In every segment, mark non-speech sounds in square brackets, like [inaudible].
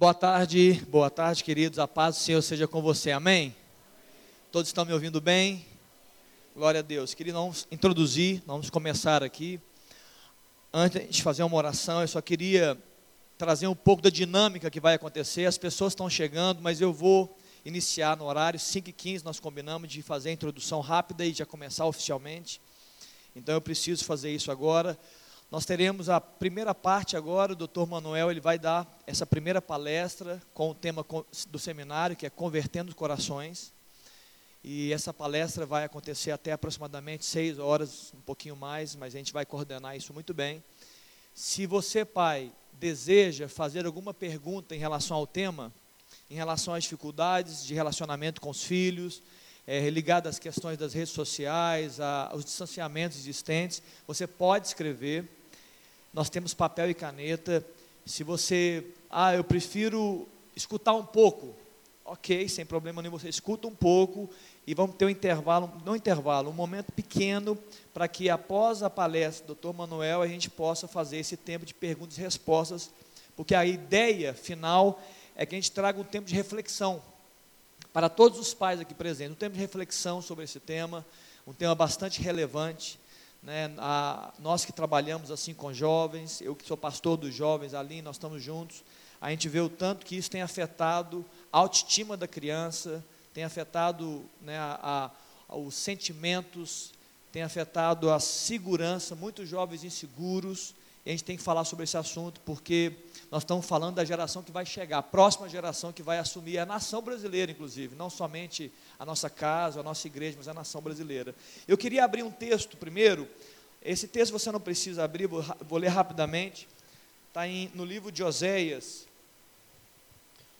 Boa tarde, boa tarde, queridos. A paz do Senhor seja com você. Amém? Todos estão me ouvindo bem? Glória a Deus. Queria vamos introduzir, vamos começar aqui. Antes de fazer uma oração, eu só queria trazer um pouco da dinâmica que vai acontecer. As pessoas estão chegando, mas eu vou iniciar no horário 5h15. Nós combinamos de fazer a introdução rápida e já começar oficialmente. Então eu preciso fazer isso agora. Nós teremos a primeira parte agora, o doutor Manuel ele vai dar essa primeira palestra com o tema do seminário, que é Convertendo Corações. E essa palestra vai acontecer até aproximadamente seis horas, um pouquinho mais, mas a gente vai coordenar isso muito bem. Se você, pai, deseja fazer alguma pergunta em relação ao tema, em relação às dificuldades de relacionamento com os filhos, é, ligado às questões das redes sociais, a, aos distanciamentos existentes, você pode escrever nós temos papel e caneta. Se você, ah, eu prefiro escutar um pouco, ok, sem problema nenhum, você escuta um pouco e vamos ter um intervalo, não intervalo, um momento pequeno para que após a palestra do Dr. Manuel a gente possa fazer esse tempo de perguntas e respostas, porque a ideia final é que a gente traga um tempo de reflexão para todos os pais aqui presentes, um tempo de reflexão sobre esse tema, um tema bastante relevante. Né, a, nós que trabalhamos assim com jovens, eu que sou pastor dos jovens ali, nós estamos juntos, a gente vê o tanto que isso tem afetado a autoestima da criança, tem afetado né, a, a, os sentimentos, tem afetado a segurança, muitos jovens inseguros, e a gente tem que falar sobre esse assunto, porque nós estamos falando da geração que vai chegar, a próxima geração que vai assumir a nação brasileira, inclusive, não somente a nossa casa, a nossa igreja, mas a nação brasileira. Eu queria abrir um texto primeiro. Esse texto você não precisa abrir, vou, vou ler rapidamente. Está no livro de Oséias,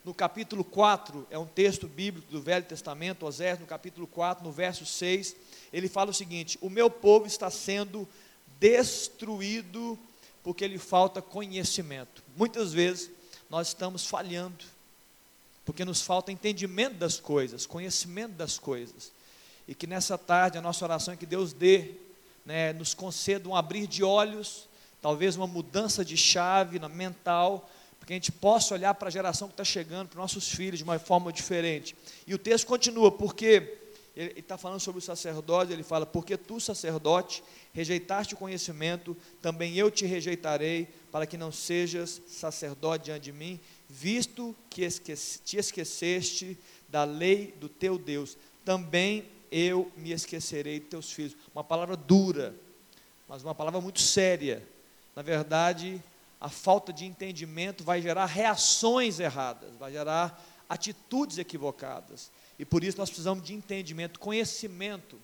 no capítulo 4, é um texto bíblico do Velho Testamento, Oséias, no capítulo 4, no verso 6, ele fala o seguinte: O meu povo está sendo destruído porque lhe falta conhecimento. Muitas vezes nós estamos falhando porque nos falta entendimento das coisas, conhecimento das coisas. E que nessa tarde a nossa oração é que Deus dê, né, nos conceda um abrir de olhos, talvez uma mudança de chave na mental, porque a gente possa olhar para a geração que está chegando, para os nossos filhos, de uma forma diferente. E o texto continua, porque ele está falando sobre o sacerdote, ele fala, porque tu, sacerdote, rejeitaste o conhecimento, também eu te rejeitarei, para que não sejas sacerdote diante de mim, visto que esqueci, te esqueceste da lei do teu Deus, também eu me esquecerei de teus filhos. Uma palavra dura, mas uma palavra muito séria. Na verdade, a falta de entendimento vai gerar reações erradas, vai gerar atitudes equivocadas. E por isso nós precisamos de entendimento, conhecimento.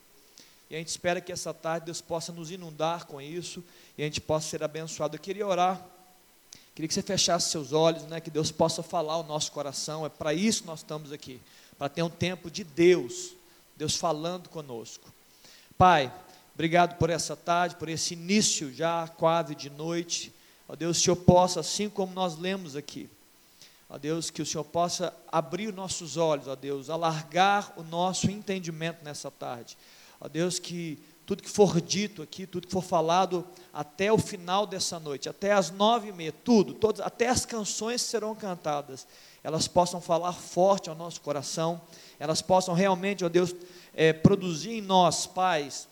E a gente espera que essa tarde Deus possa nos inundar com isso e a gente possa ser abençoado. Eu queria orar Queria que você fechasse seus olhos, né, que Deus possa falar ao nosso coração. É para isso que nós estamos aqui, para ter um tempo de Deus, Deus falando conosco. Pai, obrigado por essa tarde, por esse início já quase de noite. Ó Deus, que o Senhor possa, assim como nós lemos aqui, ó Deus, que o Senhor possa abrir os nossos olhos, ó Deus, alargar o nosso entendimento nessa tarde. Ó Deus, que tudo que for dito aqui, tudo que for falado até o final dessa noite, até as nove e meia, tudo, todas, até as canções que serão cantadas, elas possam falar forte ao nosso coração, elas possam realmente, ó Deus, é, produzir em nós, pais,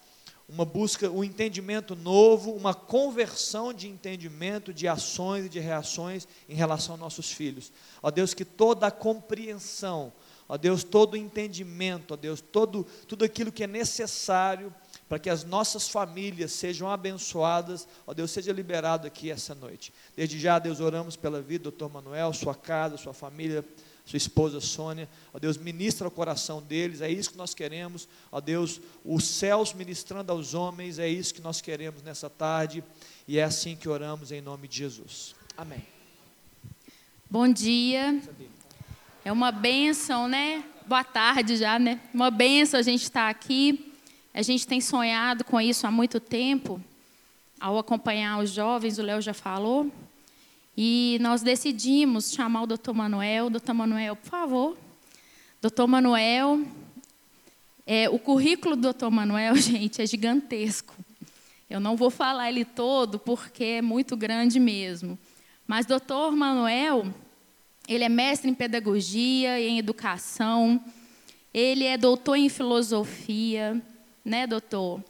uma busca, um entendimento novo, uma conversão de entendimento, de ações e de reações em relação aos nossos filhos. Ó Deus, que toda a compreensão, ó Deus, todo o entendimento, ó Deus, todo, tudo aquilo que é necessário para que as nossas famílias sejam abençoadas, ó Deus, seja liberado aqui essa noite. Desde já, Deus, oramos pela vida do doutor Manuel, sua casa, sua família, sua esposa Sônia, ó Deus, ministra o coração deles, é isso que nós queremos, ó Deus, os céus ministrando aos homens, é isso que nós queremos nessa tarde, e é assim que oramos em nome de Jesus. Amém. Bom dia. É uma bênção, né? Boa tarde já, né? Uma bênção a gente estar aqui. A gente tem sonhado com isso há muito tempo, ao acompanhar os jovens, o Léo já falou. E nós decidimos chamar o doutor Manuel. Doutor Manuel, por favor. Doutor Manuel, é, o currículo do doutor Manuel, [laughs] gente, é gigantesco. Eu não vou falar ele todo porque é muito grande mesmo. Mas doutor Manuel, Ele é mestre em pedagogia e em educação. Ele é doutor em filosofia, né, doutor?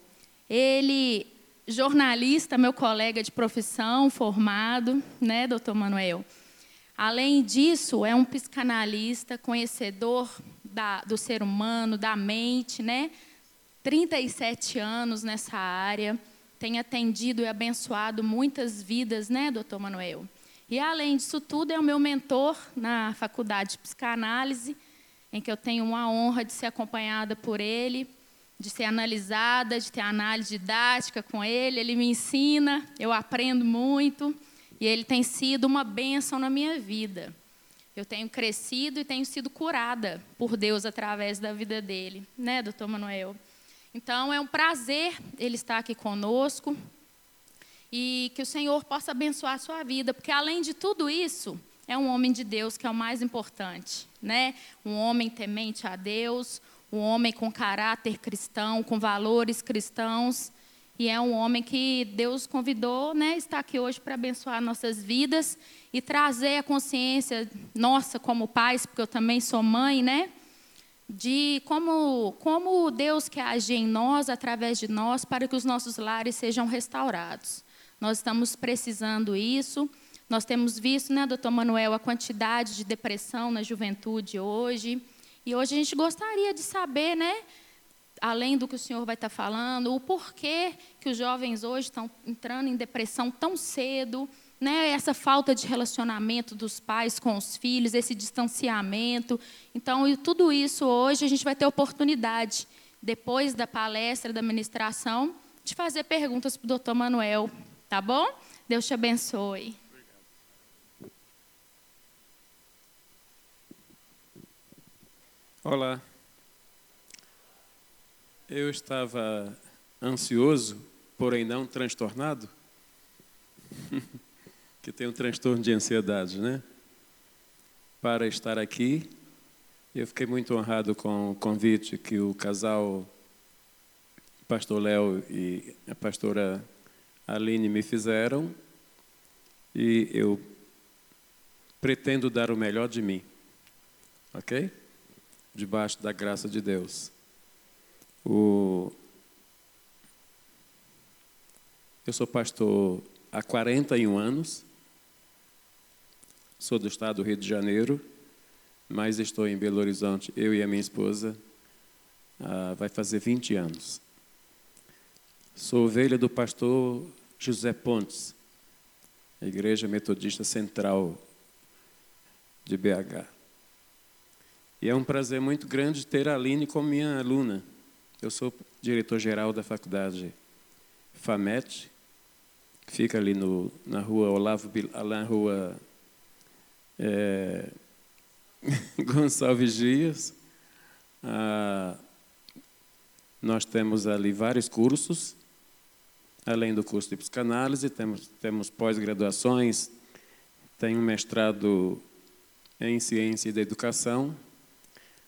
Ele jornalista, meu colega de profissão, formado, né, doutor Manuel? Além disso, é um psicanalista, conhecedor da, do ser humano, da mente, né? 37 anos nessa área, tem atendido e abençoado muitas vidas, né, doutor Manuel? E além disso tudo, é o meu mentor na faculdade de psicanálise, em que eu tenho uma honra de ser acompanhada por ele de ser analisada, de ter análise didática com ele. Ele me ensina, eu aprendo muito e ele tem sido uma bênção na minha vida. Eu tenho crescido e tenho sido curada por Deus através da vida dele, né, doutor Manuel? Então é um prazer ele estar aqui conosco e que o Senhor possa abençoar a sua vida, porque além de tudo isso, é um homem de Deus que é o mais importante, né? Um homem temente a Deus, um homem com caráter cristão, com valores cristãos, e é um homem que Deus convidou, né, está aqui hoje para abençoar nossas vidas e trazer a consciência nossa como pais, porque eu também sou mãe, né, de como como Deus quer agir em nós através de nós para que os nossos lares sejam restaurados. Nós estamos precisando isso. Nós temos visto, né, doutor Manuel, a quantidade de depressão na juventude hoje. E hoje a gente gostaria de saber, né, além do que o senhor vai estar falando, o porquê que os jovens hoje estão entrando em depressão tão cedo, né, essa falta de relacionamento dos pais com os filhos, esse distanciamento. Então, tudo isso hoje a gente vai ter oportunidade, depois da palestra, da ministração, de fazer perguntas para o doutor Manuel, tá bom? Deus te abençoe. Olá. Eu estava ansioso, porém não transtornado, [laughs] que tem um transtorno de ansiedade, né? Para estar aqui, eu fiquei muito honrado com o convite que o casal Pastor Léo e a pastora Aline me fizeram, e eu pretendo dar o melhor de mim, ok? Debaixo da graça de Deus. O... Eu sou pastor há 41 anos, sou do estado do Rio de Janeiro, mas estou em Belo Horizonte, eu e a minha esposa, ah, vai fazer 20 anos. Sou ovelha do pastor José Pontes, a Igreja Metodista Central de BH. E é um prazer muito grande ter a Aline como minha aluna. Eu sou diretor-geral da faculdade FAMET, que fica ali no, na rua Olavo Alain, rua é, [laughs] Gonçalves Dias. Ah, nós temos ali vários cursos, além do curso de psicanálise, temos, temos pós-graduações, tem um mestrado em ciência da educação,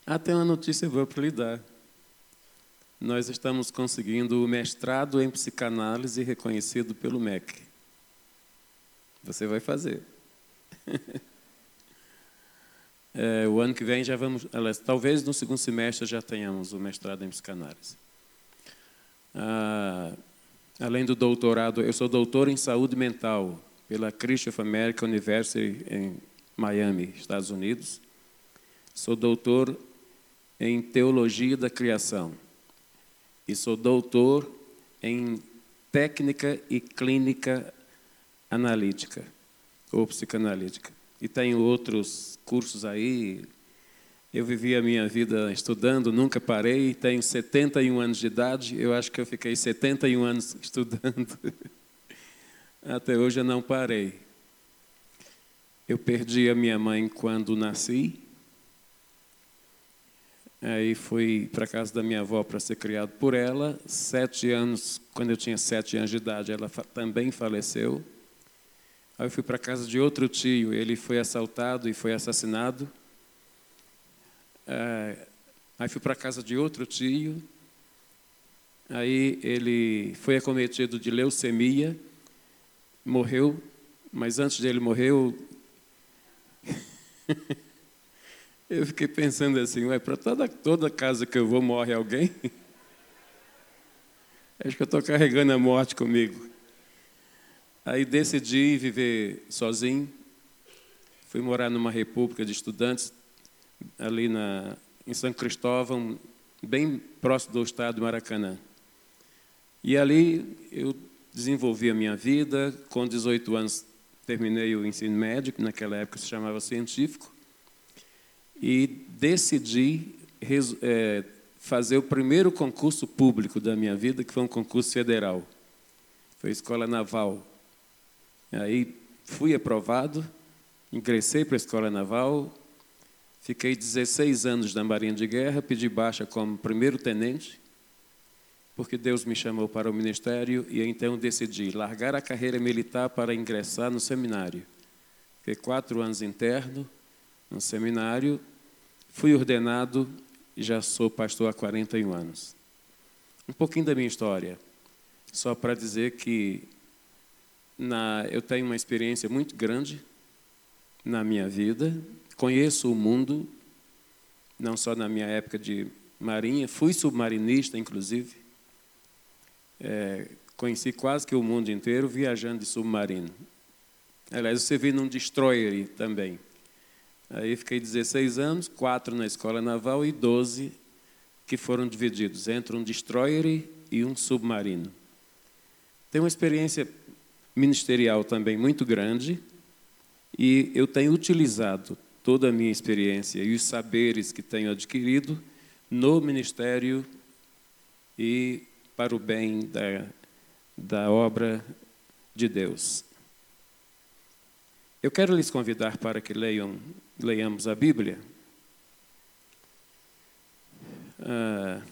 ah, tem uma notícia boa para lhe dar. Nós estamos conseguindo o mestrado em psicanálise reconhecido pelo MEC. Você vai fazer. [laughs] é, o ano que vem já vamos, talvez no segundo semestre já tenhamos o mestrado em psicanálise. Ah, além do doutorado, eu sou doutor em saúde mental pela Christian American University em Miami, Estados Unidos. Sou doutor em Teologia da Criação e sou doutor em Técnica e Clínica Analítica ou Psicanalítica. E tenho outros cursos aí. Eu vivi a minha vida estudando, nunca parei, tenho 71 anos de idade, eu acho que eu fiquei 71 anos [laughs] estudando. Até hoje eu não parei. Eu perdi a minha mãe quando nasci, Aí fui para a casa da minha avó para ser criado por ela. Sete anos, quando eu tinha sete anos de idade, ela também faleceu. Aí eu fui para a casa de outro tio, ele foi assaltado e foi assassinado. É, aí fui para a casa de outro tio. Aí ele foi acometido de leucemia, morreu, mas antes dele morrer, [laughs] fiquei pensando assim, ué, para toda, toda casa que eu vou morre alguém? [laughs] Acho que eu estou carregando a morte comigo. Aí decidi viver sozinho. Fui morar numa república de estudantes, ali na, em São Cristóvão, bem próximo do estado do Maracanã. E ali eu desenvolvi a minha vida. Com 18 anos, terminei o ensino médio, que naquela época se chamava científico, e decidi é, fazer o primeiro concurso público da minha vida, que foi um concurso federal. Foi Escola Naval. Aí fui aprovado, ingressei para a Escola Naval, fiquei 16 anos na Marinha de Guerra, pedi baixa como primeiro tenente, porque Deus me chamou para o ministério e então decidi largar a carreira militar para ingressar no seminário. Fiquei quatro anos interno no seminário, fui ordenado e já sou pastor há 41 anos. Um pouquinho da minha história, só para dizer que na, eu tenho uma experiência muito grande na minha vida, conheço o mundo, não só na minha época de marinha, fui submarinista, inclusive, é, conheci quase que o mundo inteiro viajando de submarino. Aliás, você vi num destroyer também. Aí fiquei 16 anos, quatro na escola naval e 12 que foram divididos entre um destroyer e um submarino. Tenho uma experiência ministerial também muito grande e eu tenho utilizado toda a minha experiência e os saberes que tenho adquirido no ministério e para o bem da, da obra de Deus. Eu quero lhes convidar para que leiam, leiamos a Bíblia. Ah,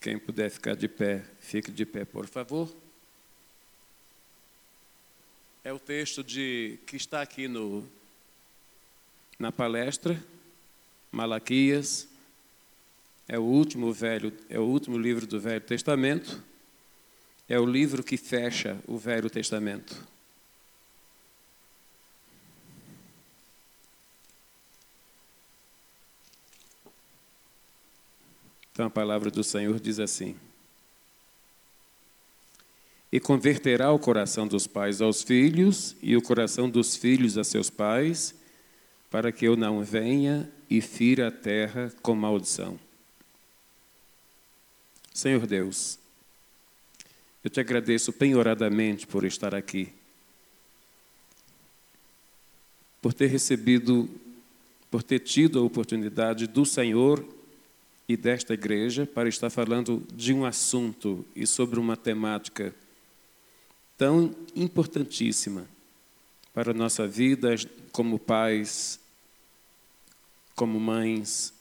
quem puder ficar de pé, fique de pé, por favor. É o texto de que está aqui no na palestra, Malaquias. É o último velho, é o último livro do Velho Testamento. É o livro que fecha o Velho Testamento. Então a palavra do Senhor diz assim: E converterá o coração dos pais aos filhos, e o coração dos filhos a seus pais, para que eu não venha e fira a terra com maldição. Senhor Deus, eu te agradeço penhoradamente por estar aqui, por ter recebido, por ter tido a oportunidade do Senhor e desta igreja para estar falando de um assunto e sobre uma temática tão importantíssima para a nossa vida como pais, como mães,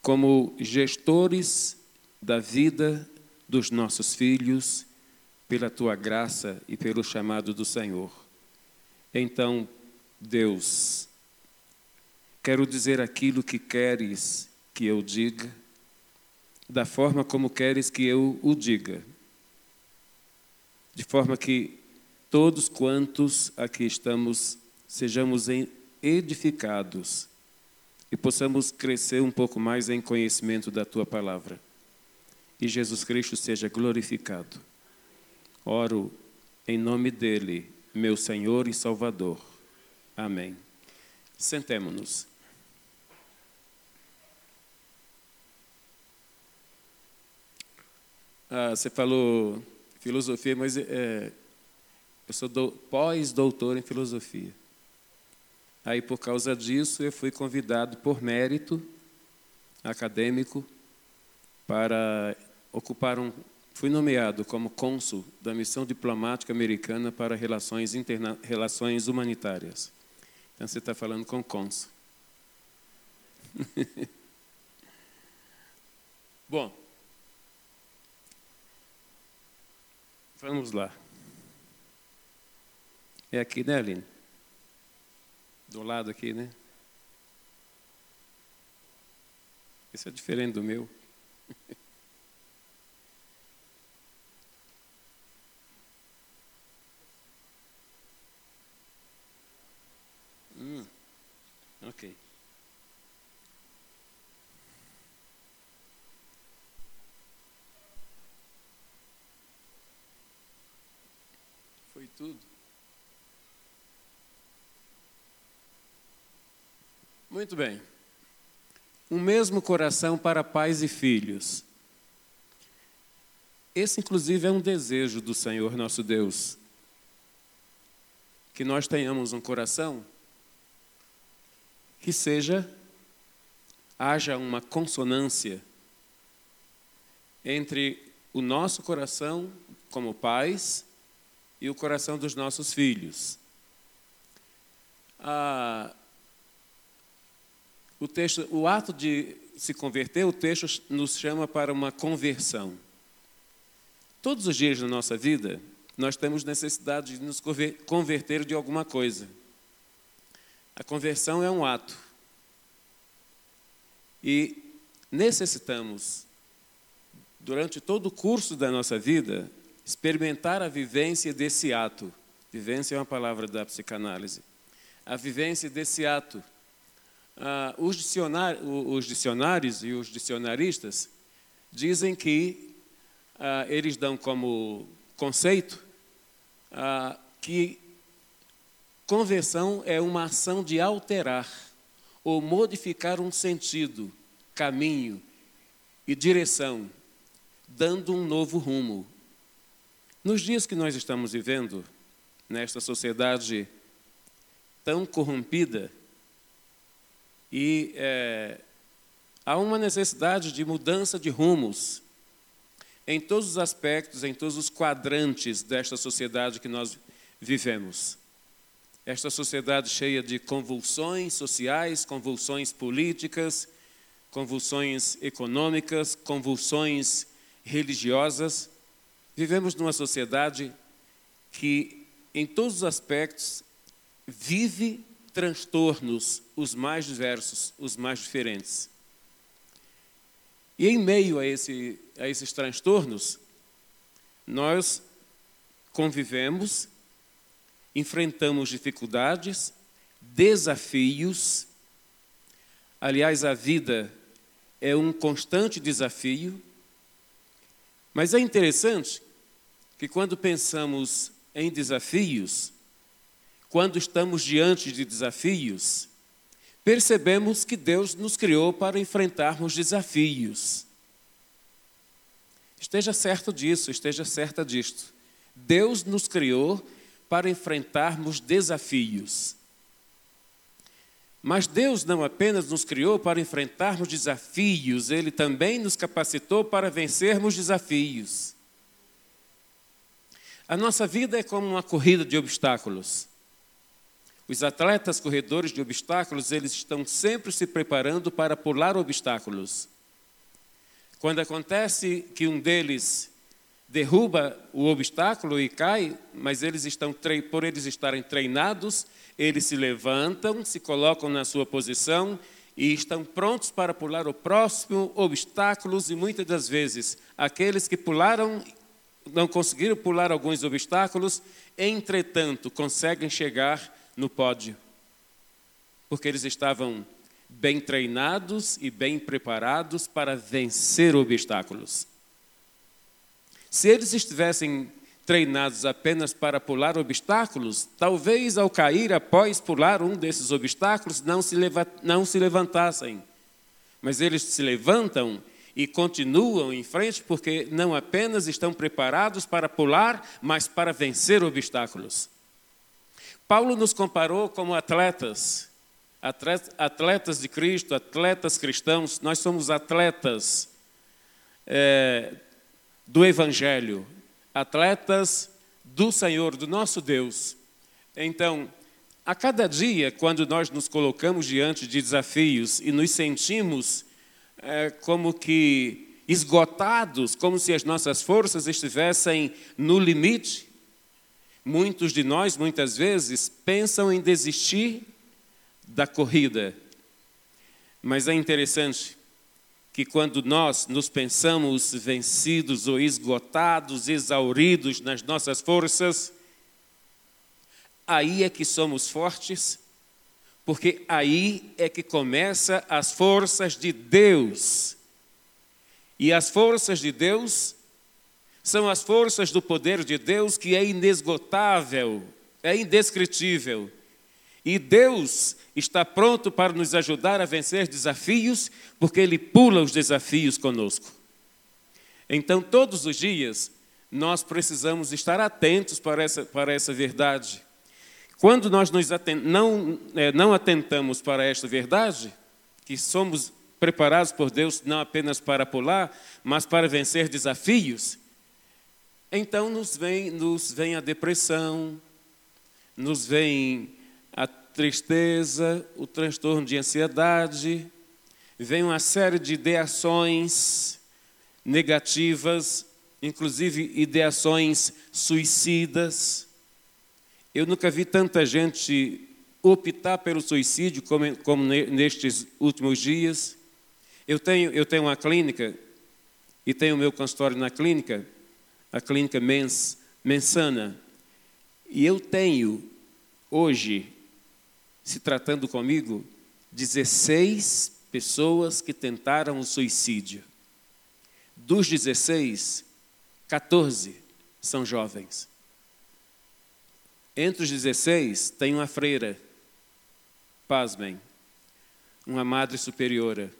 como gestores da vida dos nossos filhos, pela tua graça e pelo chamado do Senhor. Então, Deus, quero dizer aquilo que queres que eu diga, da forma como queres que eu o diga, de forma que todos quantos aqui estamos sejamos edificados e possamos crescer um pouco mais em conhecimento da tua palavra. E Jesus Cristo seja glorificado. Oro em nome dele, meu Senhor e Salvador. Amém. Sentemos-nos. Ah, você falou filosofia, mas é, eu sou pós-doutor em filosofia. Aí, por causa disso, eu fui convidado por mérito acadêmico para ocupar um. Fui nomeado como cônsul da missão diplomática americana para relações, interna, relações humanitárias. Então, você está falando com cônsul. [laughs] Bom. Vamos lá. É aqui, né, Aline? Do lado aqui, né? Esse é diferente do meu. [laughs] Ok. Foi tudo. Muito bem. O mesmo coração para pais e filhos. Esse, inclusive, é um desejo do Senhor nosso Deus. Que nós tenhamos um coração que seja, haja uma consonância entre o nosso coração como pais e o coração dos nossos filhos. Ah, o, texto, o ato de se converter, o texto nos chama para uma conversão. Todos os dias da nossa vida, nós temos necessidade de nos converter de alguma coisa. A conversão é um ato. E necessitamos, durante todo o curso da nossa vida, experimentar a vivência desse ato. Vivência é uma palavra da psicanálise. A vivência desse ato. Ah, os, dicionários, os dicionários e os dicionaristas dizem que ah, eles dão como conceito ah, que conversão é uma ação de alterar ou modificar um sentido, caminho e direção, dando um novo rumo. Nos dias que nós estamos vivendo, nesta sociedade tão corrompida, e é, há uma necessidade de mudança de rumos, em todos os aspectos, em todos os quadrantes desta sociedade que nós vivemos. Esta sociedade cheia de convulsões sociais, convulsões políticas, convulsões econômicas, convulsões religiosas. Vivemos numa sociedade que, em todos os aspectos, vive transtornos, os mais diversos, os mais diferentes. E em meio a, esse, a esses transtornos, nós convivemos, enfrentamos dificuldades, desafios. Aliás, a vida é um constante desafio. Mas é interessante que quando pensamos em desafios, quando estamos diante de desafios, percebemos que Deus nos criou para enfrentarmos desafios. Esteja certo disso, esteja certa disto. Deus nos criou para enfrentarmos desafios. Mas Deus não apenas nos criou para enfrentarmos desafios, Ele também nos capacitou para vencermos desafios. A nossa vida é como uma corrida de obstáculos. Os atletas corredores de obstáculos, eles estão sempre se preparando para pular obstáculos. Quando acontece que um deles derruba o obstáculo e cai, mas eles estão por eles estarem treinados, eles se levantam, se colocam na sua posição e estão prontos para pular o próximo obstáculo e muitas das vezes aqueles que pularam não conseguiram pular alguns obstáculos, entretanto conseguem chegar no pódio, porque eles estavam bem treinados e bem preparados para vencer obstáculos. Se eles estivessem treinados apenas para pular obstáculos, talvez ao cair após pular um desses obstáculos não se, não se levantassem. Mas eles se levantam e continuam em frente porque não apenas estão preparados para pular, mas para vencer obstáculos. Paulo nos comparou como atletas, atletas de Cristo, atletas cristãos, nós somos atletas é, do Evangelho, atletas do Senhor, do nosso Deus. Então, a cada dia, quando nós nos colocamos diante de desafios e nos sentimos é, como que esgotados, como se as nossas forças estivessem no limite, Muitos de nós, muitas vezes, pensam em desistir da corrida. Mas é interessante que quando nós nos pensamos vencidos ou esgotados, exauridos nas nossas forças, aí é que somos fortes, porque aí é que começa as forças de Deus. E as forças de Deus são as forças do poder de Deus que é inesgotável, é indescritível. E Deus está pronto para nos ajudar a vencer desafios, porque Ele pula os desafios conosco. Então, todos os dias, nós precisamos estar atentos para essa, para essa verdade. Quando nós atent, não, é, não atentamos para esta verdade, que somos preparados por Deus não apenas para pular, mas para vencer desafios, então nos vem, nos vem a depressão, nos vem a tristeza, o transtorno de ansiedade, vem uma série de ideações negativas, inclusive ideações suicidas. Eu nunca vi tanta gente optar pelo suicídio como, como nestes últimos dias. Eu tenho, eu tenho uma clínica e tenho o meu consultório na clínica a clínica Mens, Mensana. E eu tenho, hoje, se tratando comigo, 16 pessoas que tentaram o suicídio. Dos 16, 14 são jovens. Entre os 16 tem uma freira, pasmem, uma madre superiora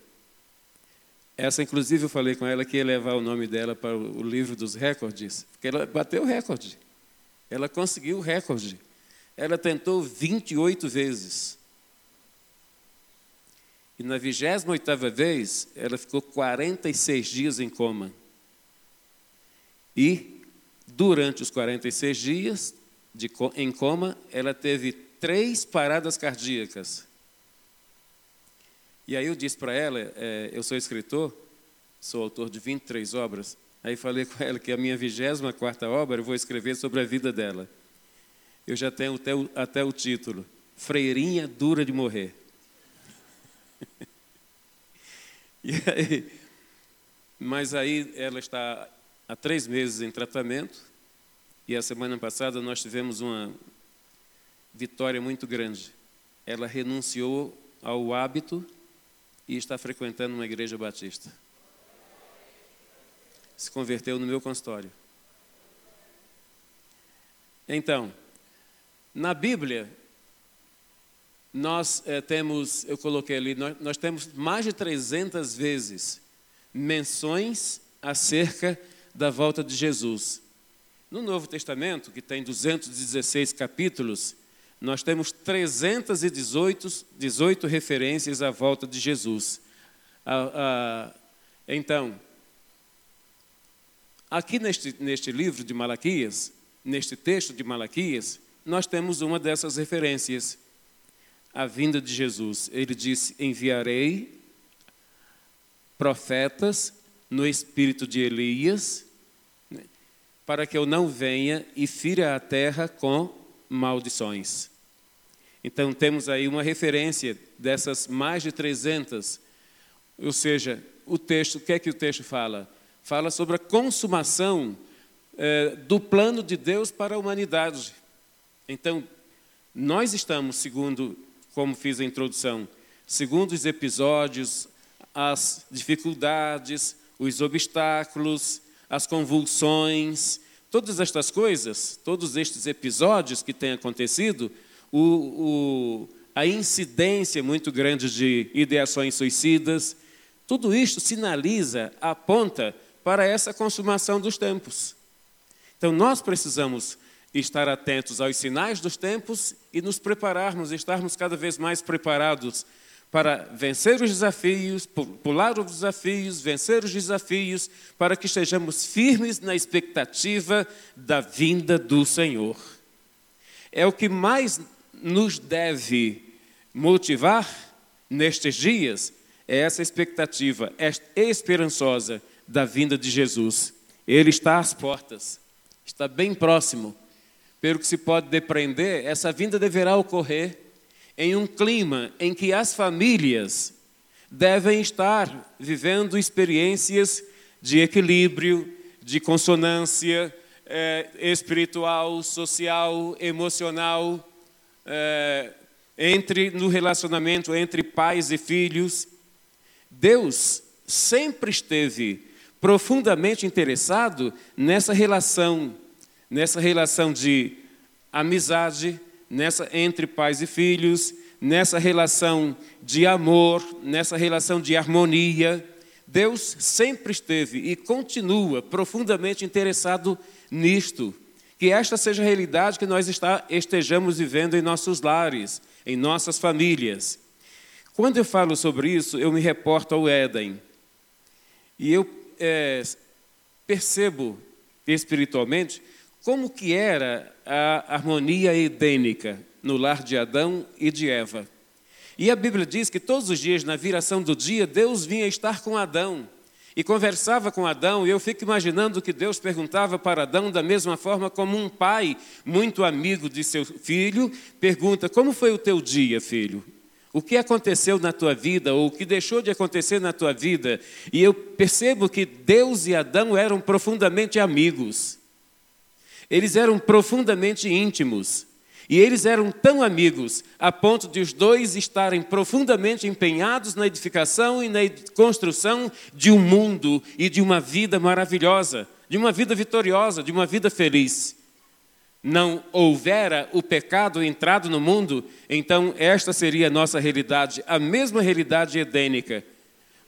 essa, inclusive, eu falei com ela que ia levar o nome dela para o livro dos recordes, porque ela bateu o recorde. Ela conseguiu o recorde. Ela tentou 28 vezes. E na 28 vez, ela ficou 46 dias em coma. E, durante os 46 dias de, em coma, ela teve três paradas cardíacas. E aí eu disse para ela, é, eu sou escritor, sou autor de 23 obras, aí falei [laughs] com ela que a minha 24 obra eu vou escrever sobre a vida dela. Eu já tenho até o, até o título, Freirinha Dura de Morrer. [laughs] aí, mas aí ela está há três meses em tratamento, e a semana passada nós tivemos uma vitória muito grande. Ela renunciou ao hábito e está frequentando uma igreja batista. Se converteu no meu consultório. Então, na Bíblia, nós é, temos, eu coloquei ali, nós, nós temos mais de 300 vezes menções acerca da volta de Jesus. No Novo Testamento, que tem 216 capítulos, nós temos 318 18 referências à volta de Jesus. Ah, ah, então, aqui neste, neste livro de Malaquias, neste texto de Malaquias, nós temos uma dessas referências, a vinda de Jesus. Ele disse: Enviarei profetas no espírito de Elias, né, para que eu não venha e fira a terra com maldições. Então, temos aí uma referência dessas mais de 300, ou seja, o texto, o que é que o texto fala? Fala sobre a consumação é, do plano de Deus para a humanidade. Então, nós estamos, segundo, como fiz a introdução, segundo os episódios, as dificuldades, os obstáculos, as convulsões, Todas estas coisas, todos estes episódios que têm acontecido, o, o, a incidência muito grande de ideações suicidas, tudo isto sinaliza, aponta para essa consumação dos tempos. Então nós precisamos estar atentos aos sinais dos tempos e nos prepararmos, estarmos cada vez mais preparados para vencer os desafios, pular os desafios, vencer os desafios, para que estejamos firmes na expectativa da vinda do Senhor. É o que mais nos deve motivar nestes dias, é essa expectativa esperançosa da vinda de Jesus. Ele está às portas, está bem próximo. Pelo que se pode depreender, essa vinda deverá ocorrer em um clima em que as famílias devem estar vivendo experiências de equilíbrio, de consonância é, espiritual, social, emocional, é, entre no relacionamento entre pais e filhos. Deus sempre esteve profundamente interessado nessa relação, nessa relação de amizade, nessa entre pais e filhos, nessa relação de amor, nessa relação de harmonia. Deus sempre esteve e continua profundamente interessado nisto. Que esta seja a realidade que nós está, estejamos vivendo em nossos lares, em nossas famílias. Quando eu falo sobre isso, eu me reporto ao Éden. E eu é, percebo espiritualmente como que era a harmonia edênica no lar de Adão e de Eva. E a Bíblia diz que todos os dias, na viração do dia, Deus vinha estar com Adão e conversava com Adão, e eu fico imaginando que Deus perguntava para Adão da mesma forma como um pai muito amigo de seu filho pergunta: Como foi o teu dia, filho? O que aconteceu na tua vida, ou o que deixou de acontecer na tua vida? E eu percebo que Deus e Adão eram profundamente amigos. Eles eram profundamente íntimos. E eles eram tão amigos a ponto de os dois estarem profundamente empenhados na edificação e na construção de um mundo e de uma vida maravilhosa, de uma vida vitoriosa, de uma vida feliz. Não houvera o pecado entrado no mundo, então esta seria a nossa realidade, a mesma realidade edênica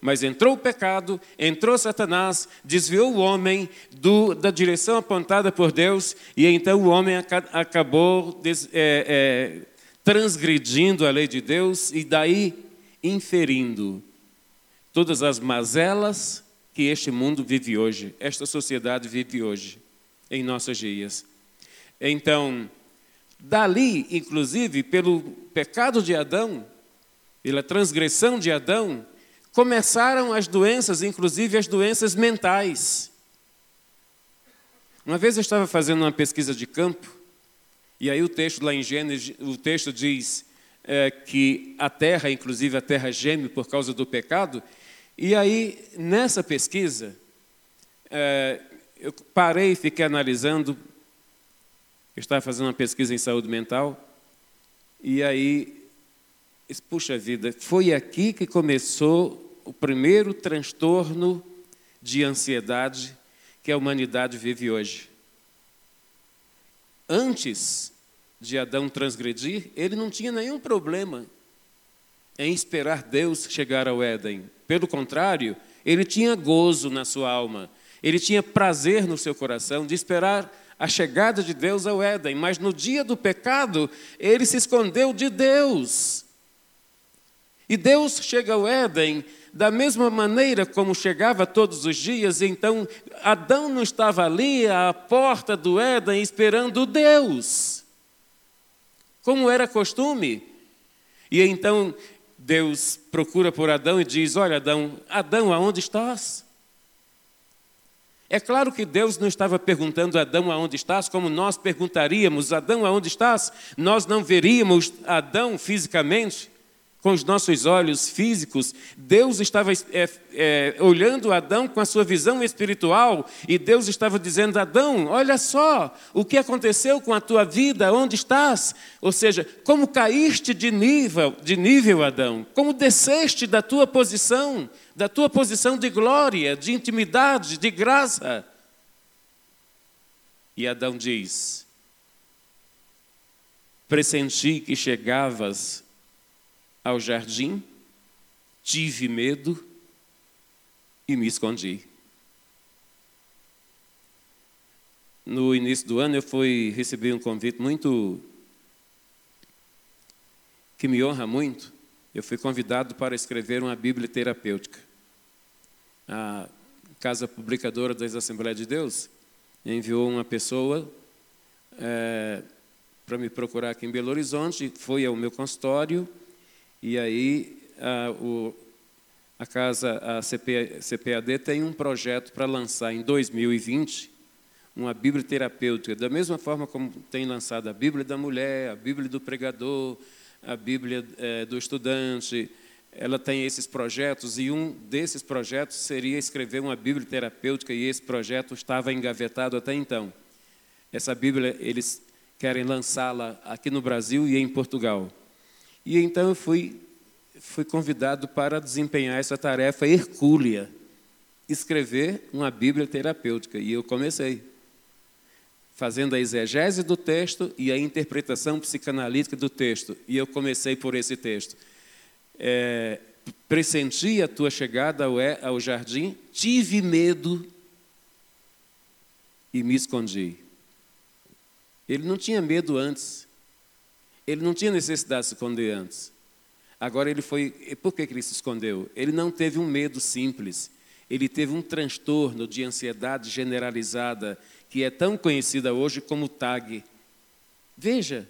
mas entrou o pecado, entrou Satanás, desviou o homem do, da direção apontada por Deus, e então o homem acabou des, é, é, transgredindo a lei de Deus e daí inferindo todas as mazelas que este mundo vive hoje, esta sociedade vive hoje, em nossos dias. Então, dali, inclusive, pelo pecado de Adão, pela transgressão de Adão, começaram as doenças, inclusive as doenças mentais. Uma vez eu estava fazendo uma pesquisa de campo, e aí o texto lá em Gênesis, o texto diz é, que a terra, inclusive a terra geme por causa do pecado, e aí nessa pesquisa, é, eu parei e fiquei analisando, eu estava fazendo uma pesquisa em saúde mental, e aí, puxa vida, foi aqui que começou o primeiro transtorno de ansiedade que a humanidade vive hoje. Antes de Adão transgredir, ele não tinha nenhum problema em esperar Deus chegar ao Éden. Pelo contrário, ele tinha gozo na sua alma, ele tinha prazer no seu coração de esperar a chegada de Deus ao Éden, mas no dia do pecado, ele se escondeu de Deus. E Deus chega ao Éden da mesma maneira como chegava todos os dias, então Adão não estava ali à porta do Éden esperando Deus, como era costume. E então Deus procura por Adão e diz: Olha, Adão, Adão, aonde estás? É claro que Deus não estava perguntando a Adão aonde estás, como nós perguntaríamos, Adão aonde estás? Nós não veríamos Adão fisicamente, com os nossos olhos físicos, Deus estava é, é, olhando Adão com a sua visão espiritual e Deus estava dizendo: Adão, olha só o que aconteceu com a tua vida, onde estás? Ou seja, como caíste de nível, de nível, Adão, como desceste da tua posição, da tua posição de glória, de intimidade, de graça. E Adão diz: Pressenti que chegavas ao jardim, tive medo e me escondi. No início do ano eu fui receber um convite muito que me honra muito. Eu fui convidado para escrever uma Bíblia terapêutica. A Casa Publicadora das Assembleias de Deus enviou uma pessoa é, para me procurar aqui em Belo Horizonte, foi ao meu consultório e aí a, o, a casa, a CP, CPAD tem um projeto para lançar em 2020 uma Bíblia terapêutica, da mesma forma como tem lançado a Bíblia da mulher, a Bíblia do pregador, a Bíblia é, do estudante. Ela tem esses projetos e um desses projetos seria escrever uma Bíblia terapêutica e esse projeto estava engavetado até então. Essa Bíblia eles querem lançá-la aqui no Brasil e em Portugal. E então eu fui, fui convidado para desempenhar essa tarefa hercúlea, escrever uma Bíblia terapêutica. E eu comecei, fazendo a exegese do texto e a interpretação psicanalítica do texto. E eu comecei por esse texto. É, pressenti a tua chegada ao, ao jardim, tive medo e me escondi. Ele não tinha medo antes. Ele não tinha necessidade de se esconder antes. Agora ele foi. Por que ele se escondeu? Ele não teve um medo simples. Ele teve um transtorno de ansiedade generalizada, que é tão conhecida hoje como TAG. Veja,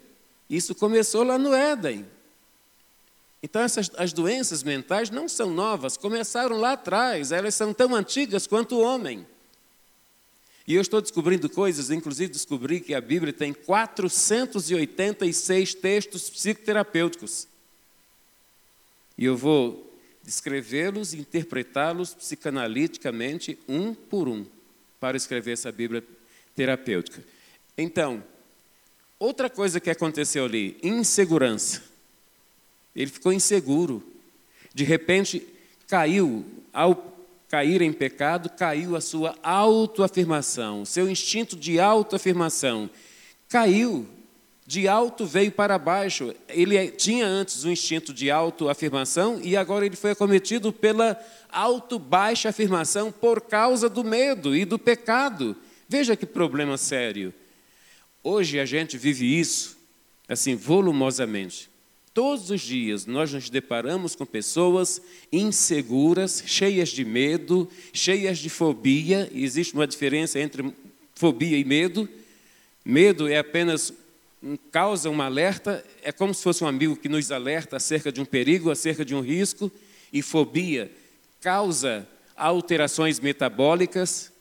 isso começou lá no Éden. Então, essas, as doenças mentais não são novas, começaram lá atrás, elas são tão antigas quanto o homem. E eu estou descobrindo coisas, inclusive descobri que a Bíblia tem 486 textos psicoterapêuticos. E eu vou descrevê-los, interpretá-los psicanaliticamente, um por um, para escrever essa Bíblia terapêutica. Então, outra coisa que aconteceu ali, insegurança. Ele ficou inseguro. De repente, caiu ao cair em pecado, caiu a sua autoafirmação, seu instinto de autoafirmação. Caiu, de alto veio para baixo. Ele tinha antes um instinto de autoafirmação e agora ele foi acometido pela auto-baixa afirmação por causa do medo e do pecado. Veja que problema sério. Hoje a gente vive isso, assim, volumosamente. Todos os dias nós nos deparamos com pessoas inseguras, cheias de medo, cheias de fobia. Existe uma diferença entre fobia e medo. Medo é apenas um, causa um alerta, é como se fosse um amigo que nos alerta acerca de um perigo, acerca de um risco. E fobia causa alterações metabólicas,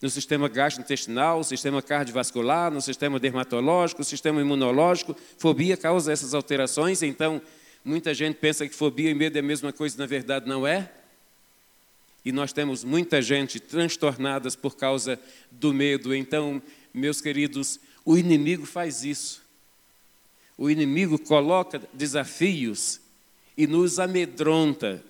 no sistema gastrointestinal, sistema cardiovascular, no sistema dermatológico, sistema imunológico. Fobia causa essas alterações, então muita gente pensa que fobia e medo é a mesma coisa, na verdade não é. E nós temos muita gente transtornadas por causa do medo. Então, meus queridos, o inimigo faz isso. O inimigo coloca desafios e nos amedronta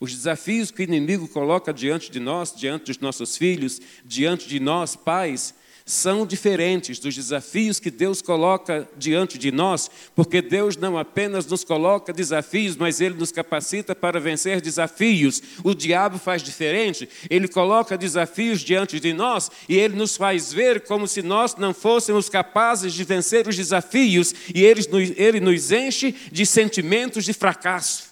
os desafios que o inimigo coloca diante de nós, diante dos nossos filhos, diante de nós, pais, são diferentes dos desafios que Deus coloca diante de nós, porque Deus não apenas nos coloca desafios, mas Ele nos capacita para vencer desafios. O diabo faz diferente, ele coloca desafios diante de nós e ele nos faz ver como se nós não fôssemos capazes de vencer os desafios, e ele nos, enche de sentimentos de fracasso.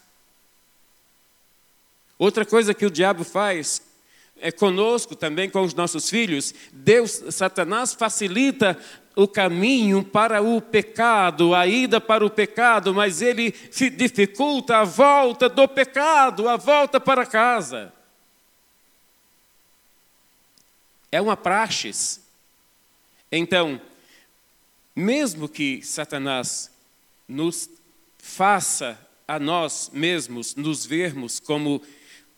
Outra coisa que o diabo faz é conosco também com os nossos filhos. Deus, Satanás facilita o caminho para o pecado, a ida para o pecado, mas ele dificulta a volta do pecado, a volta para casa. É uma praxis. Então, mesmo que Satanás nos faça a nós mesmos nos vermos como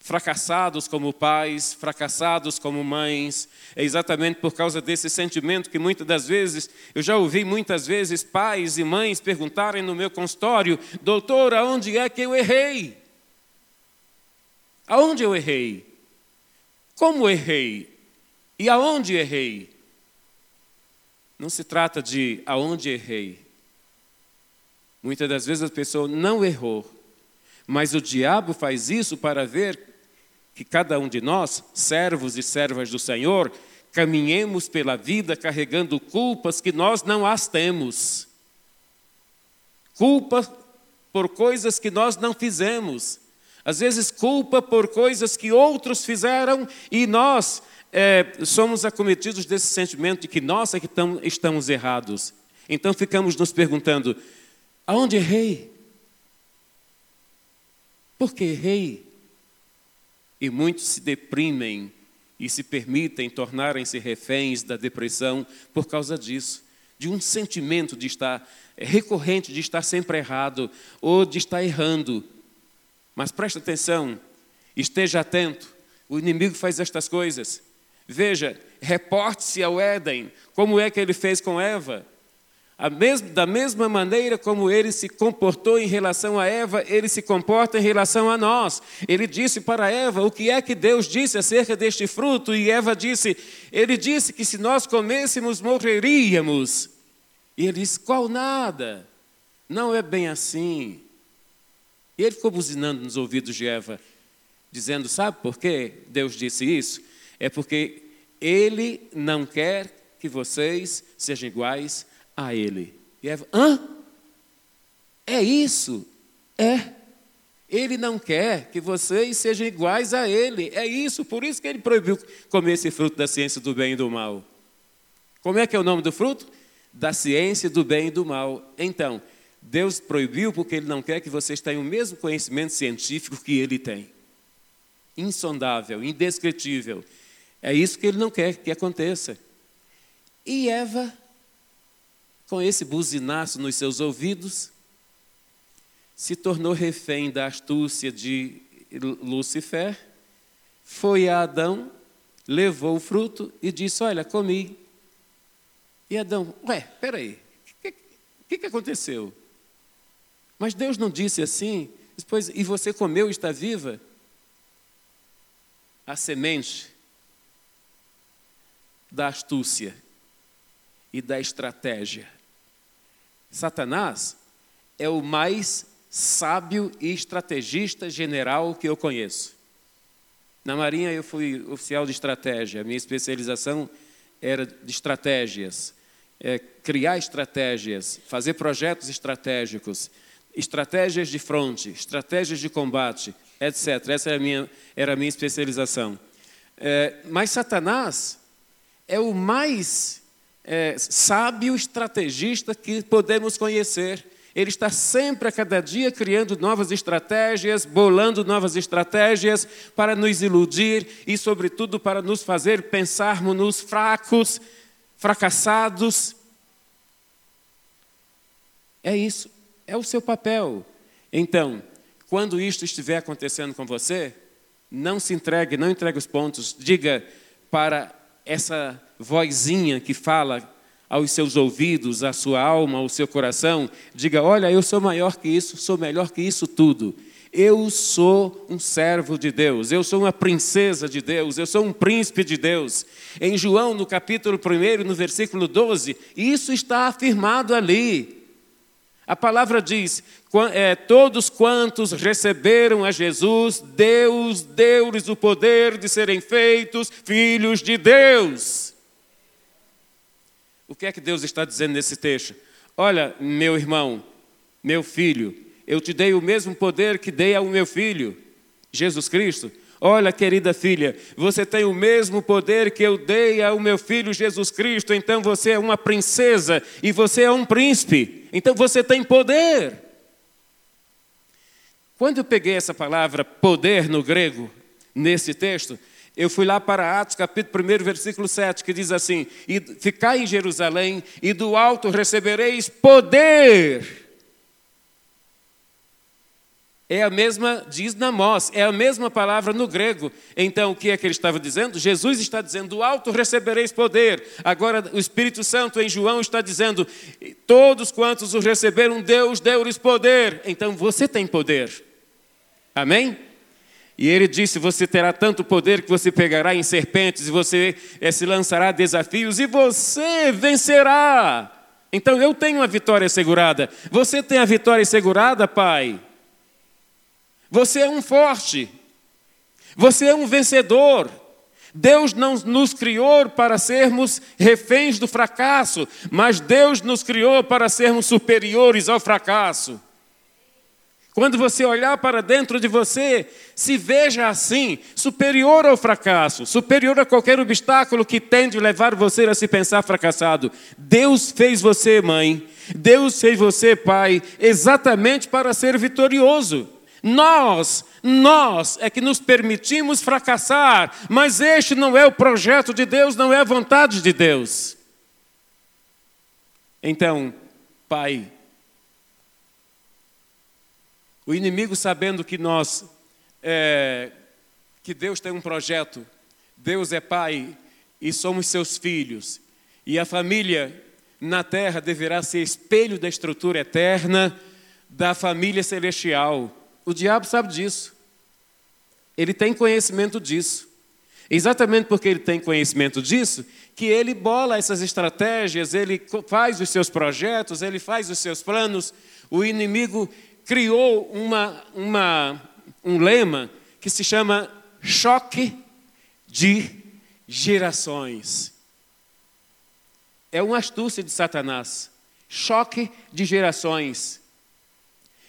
fracassados como pais, fracassados como mães. É exatamente por causa desse sentimento que muitas das vezes, eu já ouvi muitas vezes pais e mães perguntarem no meu consultório: doutor, aonde é que eu errei? Aonde eu errei? Como errei? E aonde errei? Não se trata de aonde errei. Muitas das vezes a pessoa não errou, mas o diabo faz isso para ver que cada um de nós, servos e servas do Senhor, caminhemos pela vida carregando culpas que nós não as temos. Culpa por coisas que nós não fizemos. Às vezes, culpa por coisas que outros fizeram e nós é, somos acometidos desse sentimento de que nós é que tam, estamos errados. Então ficamos nos perguntando: aonde errei? Por que errei? E muitos se deprimem e se permitem tornarem-se reféns da depressão por causa disso, de um sentimento de estar é, recorrente de estar sempre errado ou de estar errando. Mas preste atenção, esteja atento. O inimigo faz estas coisas. Veja, reporte-se ao Éden, como é que ele fez com Eva. Da mesma maneira como ele se comportou em relação a Eva, ele se comporta em relação a nós. Ele disse para Eva o que é que Deus disse acerca deste fruto, e Eva disse: Ele disse que se nós comêssemos, morreríamos. E ele disse: Qual nada? Não é bem assim. E ele ficou buzinando nos ouvidos de Eva, dizendo: Sabe por que Deus disse isso? É porque ele não quer que vocês sejam iguais a ele. E Eva, hã? É isso? É. Ele não quer que vocês sejam iguais a ele. É isso, por isso que ele proibiu comer esse fruto da ciência do bem e do mal. Como é que é o nome do fruto? Da ciência do bem e do mal. Então, Deus proibiu porque ele não quer que vocês tenham o mesmo conhecimento científico que ele tem. Insondável, indescritível. É isso que ele não quer que aconteça. E Eva com esse buzinaço nos seus ouvidos, se tornou refém da astúcia de Lúcifer, foi a Adão, levou o fruto e disse: Olha, comi. E Adão, ué, peraí, o que, que, aconteceu? Mas Deus não disse assim? Depois, e você comeu e está viva? A semente da astúcia e da estratégia Satanás é o mais sábio e estrategista general que eu conheço. Na Marinha eu fui oficial de estratégia, minha especialização era de estratégias, é, criar estratégias, fazer projetos estratégicos, estratégias de fronte, estratégias de combate, etc. Essa era a minha, era a minha especialização. É, mas Satanás é o mais é, sábio estrategista que podemos conhecer. Ele está sempre, a cada dia, criando novas estratégias, bolando novas estratégias para nos iludir e, sobretudo, para nos fazer pensarmos fracos, fracassados. É isso, é o seu papel. Então, quando isto estiver acontecendo com você, não se entregue, não entregue os pontos, diga para essa vozinha que fala aos seus ouvidos, à sua alma, ao seu coração, diga: Olha, eu sou maior que isso, sou melhor que isso tudo. Eu sou um servo de Deus, eu sou uma princesa de Deus, eu sou um príncipe de Deus. Em João, no capítulo 1, no versículo 12, isso está afirmado ali. A palavra diz: é, todos quantos receberam a Jesus, Deus deu-lhes o poder de serem feitos filhos de Deus. O que é que Deus está dizendo nesse texto? Olha, meu irmão, meu filho, eu te dei o mesmo poder que dei ao meu filho, Jesus Cristo. Olha, querida filha, você tem o mesmo poder que eu dei ao meu filho Jesus Cristo, então você é uma princesa e você é um príncipe, então você tem poder. Quando eu peguei essa palavra poder no grego, nesse texto, eu fui lá para Atos, capítulo 1, versículo 7, que diz assim: E ficai em Jerusalém, e do alto recebereis poder. É a mesma, diz Namós, é a mesma palavra no grego. Então, o que é que ele estava dizendo? Jesus está dizendo: do alto recebereis poder. Agora, o Espírito Santo em João está dizendo: todos quantos o receberam, Deus deu-lhes poder. Então, você tem poder. Amém? E ele disse: Você terá tanto poder que você pegará em serpentes e você é, se lançará a desafios e você vencerá. Então eu tenho a vitória assegurada. Você tem a vitória assegurada, Pai. Você é um forte. Você é um vencedor. Deus não nos criou para sermos reféns do fracasso, mas Deus nos criou para sermos superiores ao fracasso. Quando você olhar para dentro de você, se veja assim, superior ao fracasso, superior a qualquer obstáculo que tende a levar você a se pensar fracassado. Deus fez você, mãe, Deus fez você, pai, exatamente para ser vitorioso. Nós, nós é que nos permitimos fracassar, mas este não é o projeto de Deus, não é a vontade de Deus. Então, pai, o inimigo, sabendo que nós, é, que Deus tem um projeto, Deus é pai e somos seus filhos, e a família na terra deverá ser espelho da estrutura eterna da família celestial. O diabo sabe disso. Ele tem conhecimento disso. Exatamente porque ele tem conhecimento disso, que ele bola essas estratégias, ele faz os seus projetos, ele faz os seus planos. O inimigo criou uma, uma, um lema que se chama choque de gerações. É uma astúcia de Satanás. Choque de gerações.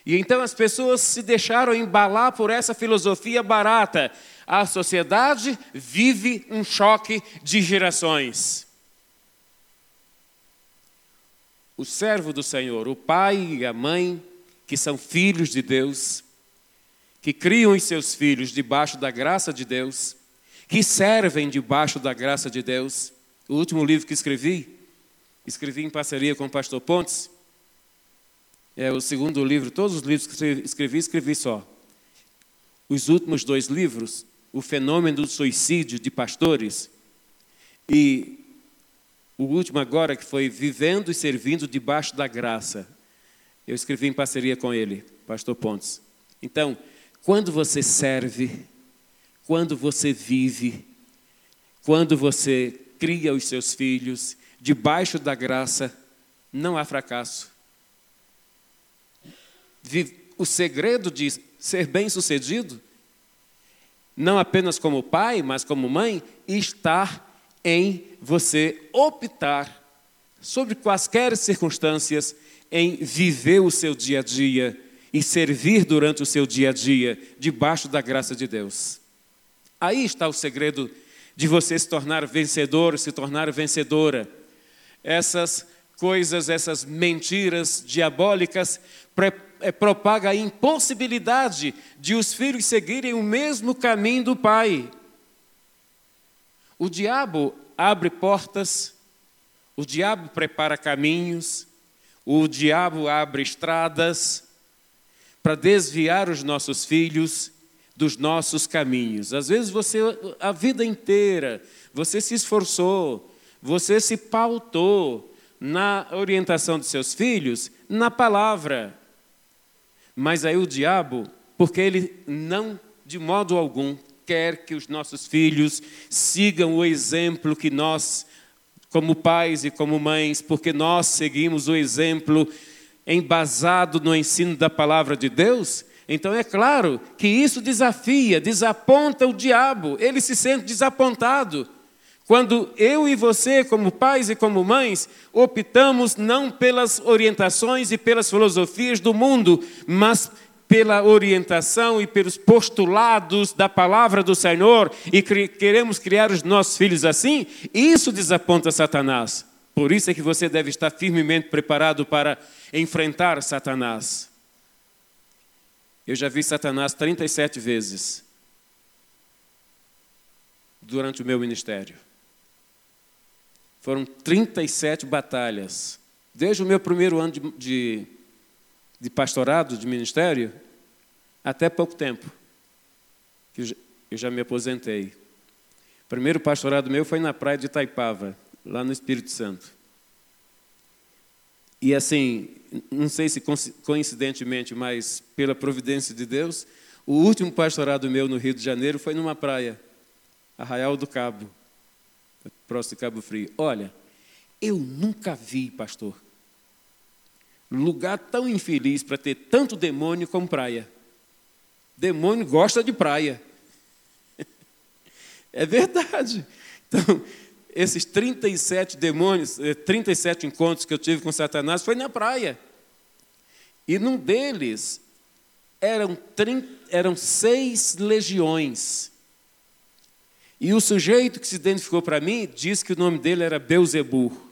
E então as pessoas se deixaram embalar por essa filosofia barata. A sociedade vive um choque de gerações. O servo do Senhor, o pai e a mãe, que são filhos de Deus, que criam os seus filhos debaixo da graça de Deus, que servem debaixo da graça de Deus. O último livro que escrevi, escrevi em parceria com o pastor Pontes, é o segundo livro, todos os livros que escrevi, escrevi só. Os últimos dois livros, O Fenômeno do Suicídio de Pastores, e o último agora, que foi Vivendo e Servindo Debaixo da Graça. Eu escrevi em parceria com ele, pastor Pontes. Então, quando você serve, quando você vive, quando você cria os seus filhos debaixo da graça, não há fracasso. O segredo de ser bem-sucedido, não apenas como pai, mas como mãe, está em você optar sobre quaisquer circunstâncias em viver o seu dia a dia e servir durante o seu dia a dia debaixo da graça de Deus. Aí está o segredo de você se tornar vencedor, se tornar vencedora. Essas coisas, essas mentiras diabólicas é, propaga a impossibilidade de os filhos seguirem o mesmo caminho do pai. O diabo abre portas, o diabo prepara caminhos, o diabo abre estradas para desviar os nossos filhos dos nossos caminhos. Às vezes você, a vida inteira, você se esforçou, você se pautou na orientação de seus filhos, na palavra. Mas aí o diabo, porque ele não, de modo algum, quer que os nossos filhos sigam o exemplo que nós, como pais e como mães, porque nós seguimos o exemplo embasado no ensino da palavra de Deus, então é claro que isso desafia, desaponta o diabo, ele se sente desapontado. Quando eu e você, como pais e como mães, optamos não pelas orientações e pelas filosofias do mundo, mas pela orientação e pelos postulados da palavra do Senhor e queremos criar os nossos filhos assim, isso desaponta Satanás. Por isso é que você deve estar firmemente preparado para enfrentar Satanás. Eu já vi Satanás 37 vezes durante o meu ministério. Foram 37 batalhas. Desde o meu primeiro ano de, de, de pastorado, de ministério, até pouco tempo, que eu já me aposentei. O primeiro pastorado meu foi na praia de Itaipava, lá no Espírito Santo. E assim, não sei se coincidentemente, mas pela providência de Deus, o último pastorado meu no Rio de Janeiro foi numa praia, Arraial do Cabo, próximo de Cabo Frio. Olha, eu nunca vi, pastor, lugar tão infeliz para ter tanto demônio como praia. Demônio gosta de praia. [laughs] É verdade. Então, esses 37 demônios, 37 eh, encontros que eu tive com Satanás foi na praia. E num deles eram, 30, eram seis legiões. E o sujeito que se identificou para mim disse que o nome dele era Beuzebu.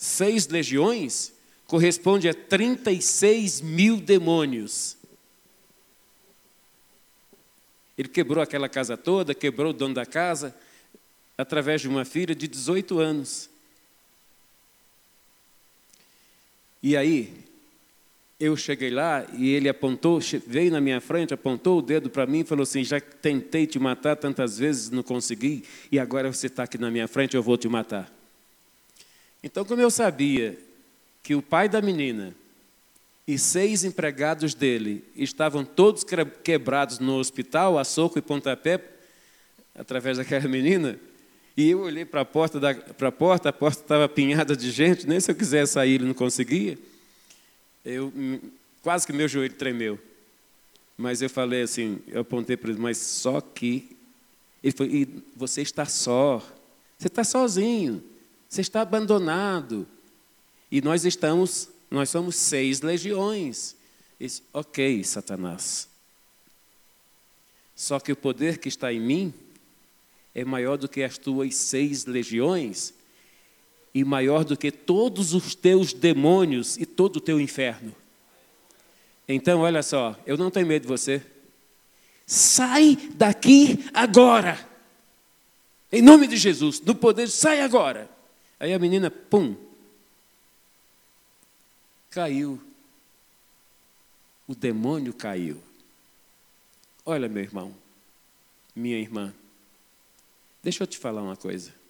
Seis legiões corresponde a 36 mil demônios. Ele quebrou aquela casa toda, quebrou o dono da casa, através de uma filha de 18 anos. E aí, eu cheguei lá e ele apontou, veio na minha frente, apontou o dedo para mim e falou assim: Já tentei te matar tantas vezes, não consegui, e agora você está aqui na minha frente, eu vou te matar. Então, como eu sabia que o pai da menina e seis empregados dele estavam todos quebrados no hospital, a soco e pontapé, através daquela [laughs] menina, e eu olhei para a porta, para a porta, a porta estava apinhada de gente, nem se eu quisesse sair ele não conseguia. Eu quase que meu joelho tremeu. Mas eu falei assim, eu apontei para ele, mas só que. Ele falou, e você está só. Você está sozinho. Você está abandonado. E nós estamos, nós somos seis legiões. Disse, ok, Satanás. Só que o poder que está em mim é maior do que as tuas seis legiões e maior do que todos os teus demônios e todo o teu inferno. Então, olha só, eu não tenho medo de você. Sai daqui agora. Em nome de Jesus, no poder, sai agora. Aí a menina, pum, caiu. O demônio caiu. Olha, meu irmão, minha irmã, deixa eu te falar uma coisa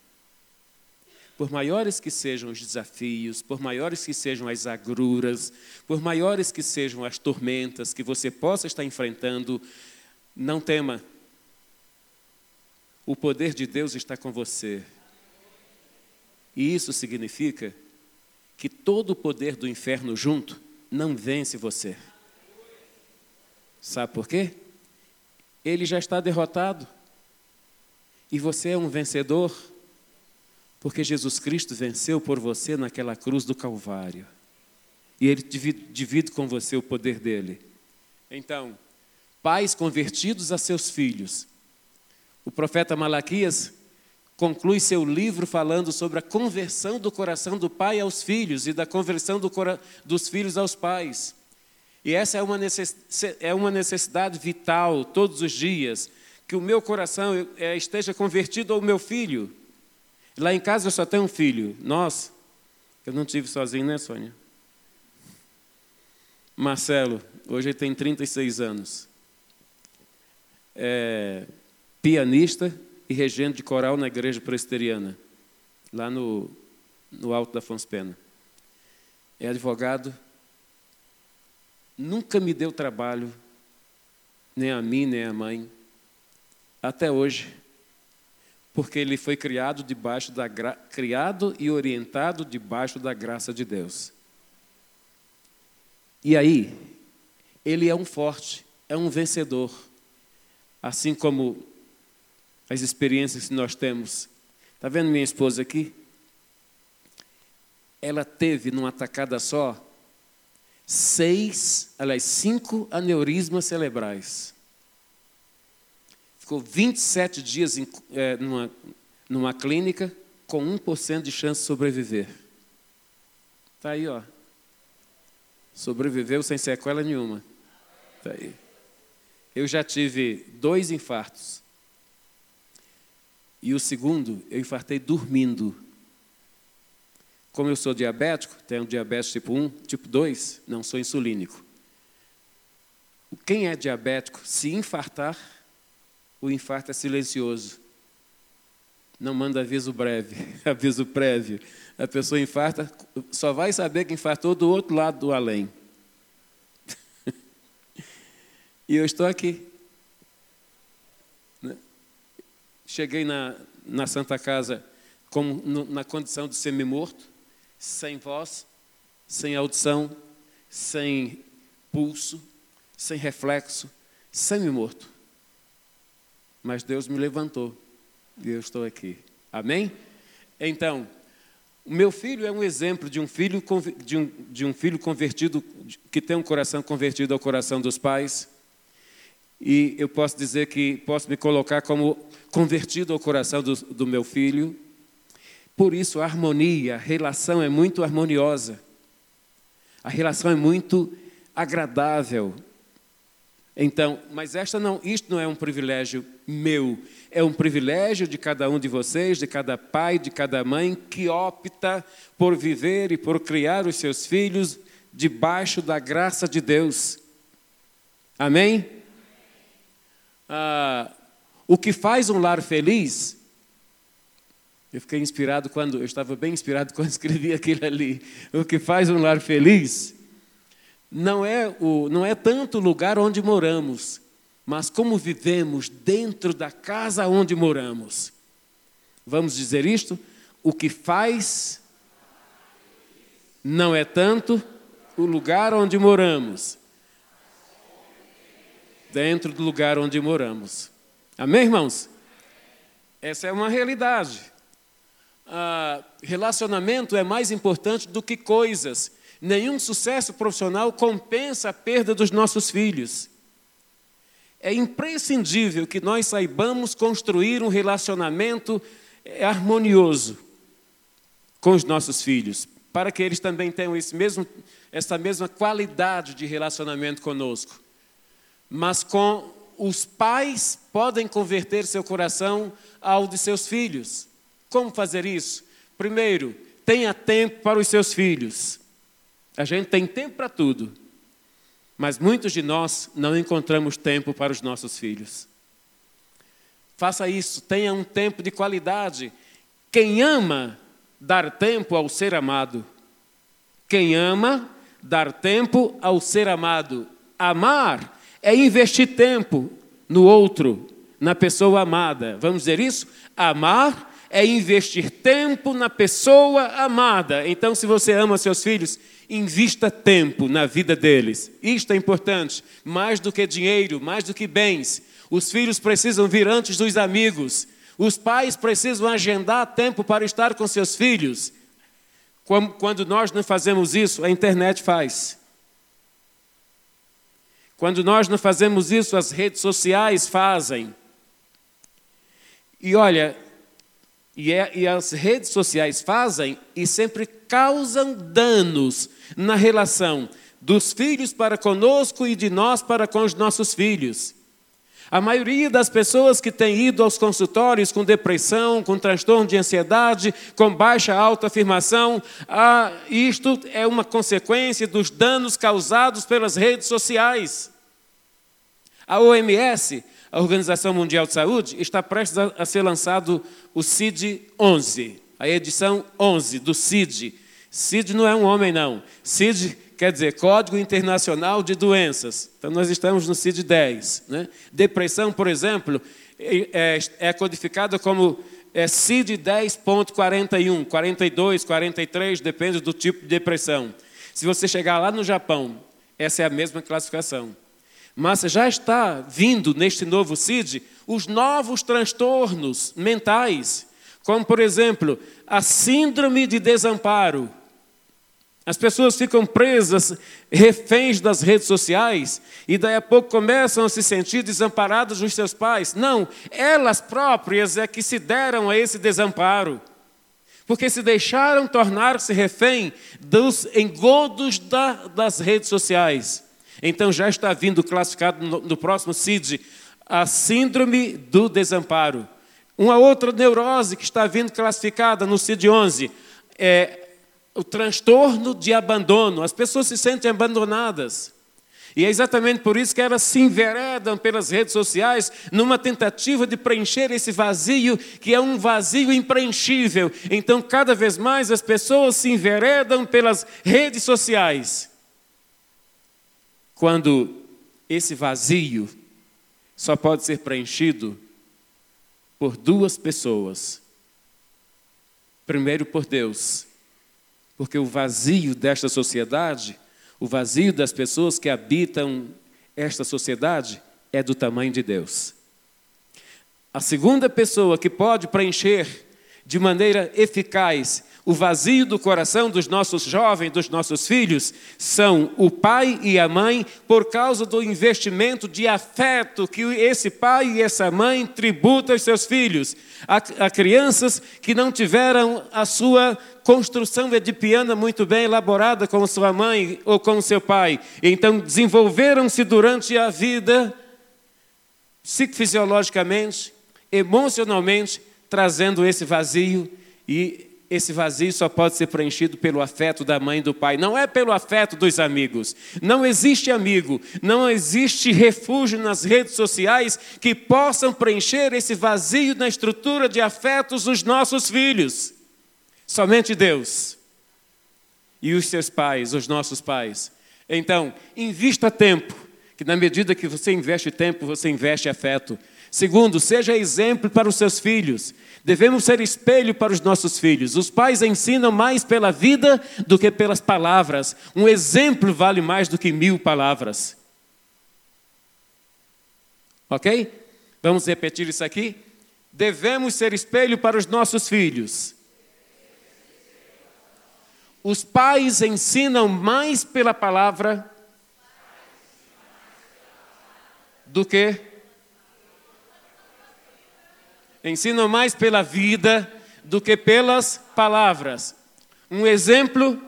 por maiores que sejam os desafios, por maiores que sejam as agruras, por maiores que sejam as tormentas que você possa estar enfrentando, não tema. O poder de Deus está com você. E isso significa que todo o poder do inferno junto não vence você. Sabe por quê? Ele já está derrotado. E você é um vencedor. Porque Jesus Cristo venceu por você naquela cruz do Calvário. E Ele divide, divide com você o poder dele. Então, pais convertidos a seus filhos. O profeta Malaquias conclui seu livro falando sobre a conversão do coração do pai aos filhos e da conversão do dos filhos aos pais. E essa é uma, é uma necessidade vital todos os dias, que o meu coração é, esteja convertido ao meu filho. Lá em casa eu só tenho um filho. Nós, eu não tive sozinho, né, Sônia? Marcelo, hoje ele tem 36 anos. É pianista e regente de coral na igreja presbiteriana, lá no, no Alto da Fonspena. É advogado, nunca me deu trabalho, nem a mim, nem a mãe, até hoje porque ele foi criado debaixo da gra... criado e orientado debaixo da graça de Deus. E aí, ele é um forte, é um vencedor. Assim como as experiências que nós temos. Está vendo minha esposa aqui? Ela teve numa tacada só seis, aliás, cinco aneurismas cerebrais ficou 27 dias em, é, numa, numa clínica com 1% de chance de sobreviver. Está aí, ó. Sobreviveu sem sequela nenhuma. Está aí. Eu já tive dois infartos. E o segundo, eu infartei dormindo. Como eu sou diabético, tenho diabetes tipo 1, tipo 2, não sou insulínico. Quem é diabético, se infartar, o infarto é silencioso. Não manda aviso breve, [laughs] aviso prévio. A pessoa infarta, só vai saber que infartou do outro lado do além. [laughs] e eu estou aqui. Né? Cheguei na, na Santa Casa como no, na condição de semi-morto, sem voz, sem audição, sem pulso, sem reflexo, semi-morto mas Deus me levantou e eu estou aqui. Amém? Então, o meu filho é um exemplo de um filho, de um, de um filho convertido, que tem um coração convertido ao coração dos pais. E eu posso dizer que posso me colocar como convertido ao coração do, do meu filho. Por isso, a harmonia, a relação é muito harmoniosa. A relação é muito agradável, então, mas esta não, isto não é um privilégio meu, é um privilégio de cada um de vocês, de cada pai, de cada mãe que opta por viver e por criar os seus filhos debaixo da graça de Deus. Amém? Ah, o que faz um lar feliz Eu fiquei inspirado quando, eu estava bem inspirado [laughs] quando escrevi aquilo ali. O que faz um lar feliz não é, o, não é tanto o lugar onde moramos, mas como vivemos dentro da casa onde moramos. Vamos dizer isto? O que faz não é tanto o lugar onde moramos, dentro do lugar onde moramos. Amém, irmãos? Essa é uma realidade. Ah, relacionamento é mais importante do que coisas. Nenhum sucesso profissional compensa a perda dos nossos filhos. É imprescindível que nós saibamos construir um relacionamento eh, harmonioso com os nossos filhos, para que eles também tenham esse mesmo, essa mesma qualidade de relacionamento conosco. Mas com os pais podem converter seu coração ao de seus filhos. Como fazer isso? Primeiro, tenha tempo para os seus filhos. A gente tem tempo para tudo, mas muitos de nós não encontramos tempo para os nossos filhos. Faça isso, tenha um tempo de qualidade. Quem ama, dar tempo ao ser amado. Quem ama, dar tempo ao ser amado. Amar é investir tempo no outro, na pessoa amada. Vamos dizer isso? Amar é investir tempo na pessoa amada. Então, se você ama seus filhos, invista tempo na vida deles. Isto é importante, mais do que dinheiro, mais do que bens. Os filhos precisam vir antes dos amigos. Os pais precisam agendar tempo para estar com seus filhos. Quando nós não fazemos isso, a internet faz. Quando nós não fazemos isso, as redes sociais fazem. E olha, e, é, e as redes sociais fazem e sempre causam danos na relação dos filhos para conosco e de nós para com os nossos filhos. A maioria das pessoas que têm ido aos consultórios com depressão, com transtorno de ansiedade, com baixa autoafirmação, ah, isto é uma consequência dos danos causados pelas redes sociais. A OMS a Organização Mundial de Saúde, está prestes a, a ser lançado o CID-11, a edição 11 do CID. CID não é um homem, não. CID quer dizer Código Internacional de Doenças. Então, nós estamos no CID-10. Né? Depressão, por exemplo, é, é codificada como é CID 10.41, 42, 43, depende do tipo de depressão. Se você chegar lá no Japão, essa é a mesma classificação. Mas já está vindo neste novo CID os novos transtornos mentais, como, por exemplo, a síndrome de desamparo. As pessoas ficam presas, reféns das redes sociais, e daí a pouco começam a se sentir desamparadas dos seus pais. Não, elas próprias é que se deram a esse desamparo, porque se deixaram tornar-se refém dos engodos da, das redes sociais. Então já está vindo classificado no, no próximo CID a síndrome do desamparo. Uma outra neurose que está vindo classificada no CID-11 é o transtorno de abandono. As pessoas se sentem abandonadas. E é exatamente por isso que elas se enveredam pelas redes sociais numa tentativa de preencher esse vazio, que é um vazio impreenchível. Então, cada vez mais as pessoas se enveredam pelas redes sociais quando esse vazio só pode ser preenchido por duas pessoas. Primeiro, por Deus, porque o vazio desta sociedade, o vazio das pessoas que habitam esta sociedade, é do tamanho de Deus. A segunda pessoa que pode preencher de maneira eficaz o vazio do coração dos nossos jovens, dos nossos filhos, são o pai e a mãe, por causa do investimento de afeto que esse pai e essa mãe tributam aos seus filhos. Há, crianças que não tiveram a sua construção edipiana muito bem elaborada com sua mãe ou com seu pai, então desenvolveram-se durante a vida, psicofisiologicamente, emocionalmente, trazendo esse vazio e esse vazio só pode ser preenchido pelo afeto da mãe e do pai, não é pelo afeto dos amigos. Não existe amigo, não existe refúgio nas redes sociais que possam preencher esse vazio na estrutura de afetos dos nossos filhos. Somente Deus e os seus pais, os nossos pais. Então, invista tempo, que na medida que você investe tempo, você investe afeto. Segundo, seja exemplo para os seus filhos. Devemos ser espelho para os nossos filhos. Os pais ensinam mais pela vida do que pelas palavras. Um exemplo vale mais do que mil palavras. Ok? Vamos repetir isso aqui? Devemos ser espelho para os nossos filhos. Os pais ensinam mais pela palavra do que ensinam mais pela vida do que pelas palavras. Um exemplo,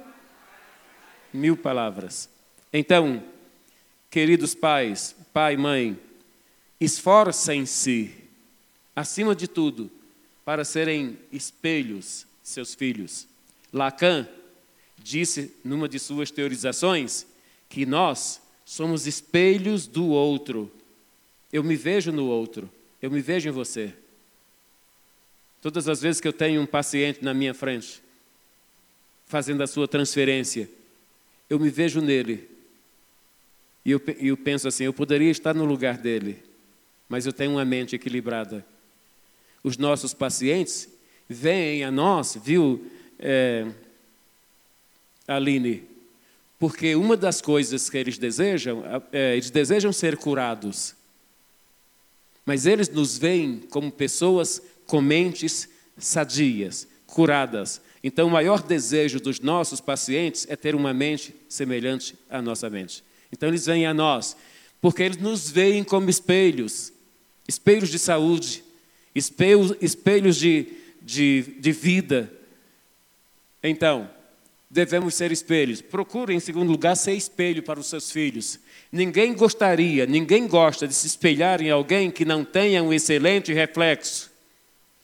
mil palavras. Então, queridos pais, pai mãe, esforcem-se, acima de tudo, para serem espelhos seus filhos. Lacan disse numa de suas teorizações que nós somos espelhos do outro. Eu me vejo no outro, eu me vejo em você. Todas as vezes que eu tenho um paciente na minha frente, fazendo a sua transferência, eu me vejo nele. E eu, eu penso assim: eu poderia estar no lugar dele, mas eu tenho uma mente equilibrada. Os nossos pacientes vêm a nós, viu, é, Aline? Porque uma das coisas que eles desejam, é, eles desejam ser curados. Mas eles nos veem como pessoas com mentes sadias, curadas. Então, o maior desejo dos nossos pacientes é ter uma mente semelhante à nossa mente. Então, eles vêm a nós, porque eles nos veem como espelhos espelhos de saúde, espelhos, espelhos de, de, de vida. Então, devemos ser espelhos. Procure, em segundo lugar, ser espelho para os seus filhos. Ninguém gostaria, ninguém gosta de se espelhar em alguém que não tenha um excelente reflexo.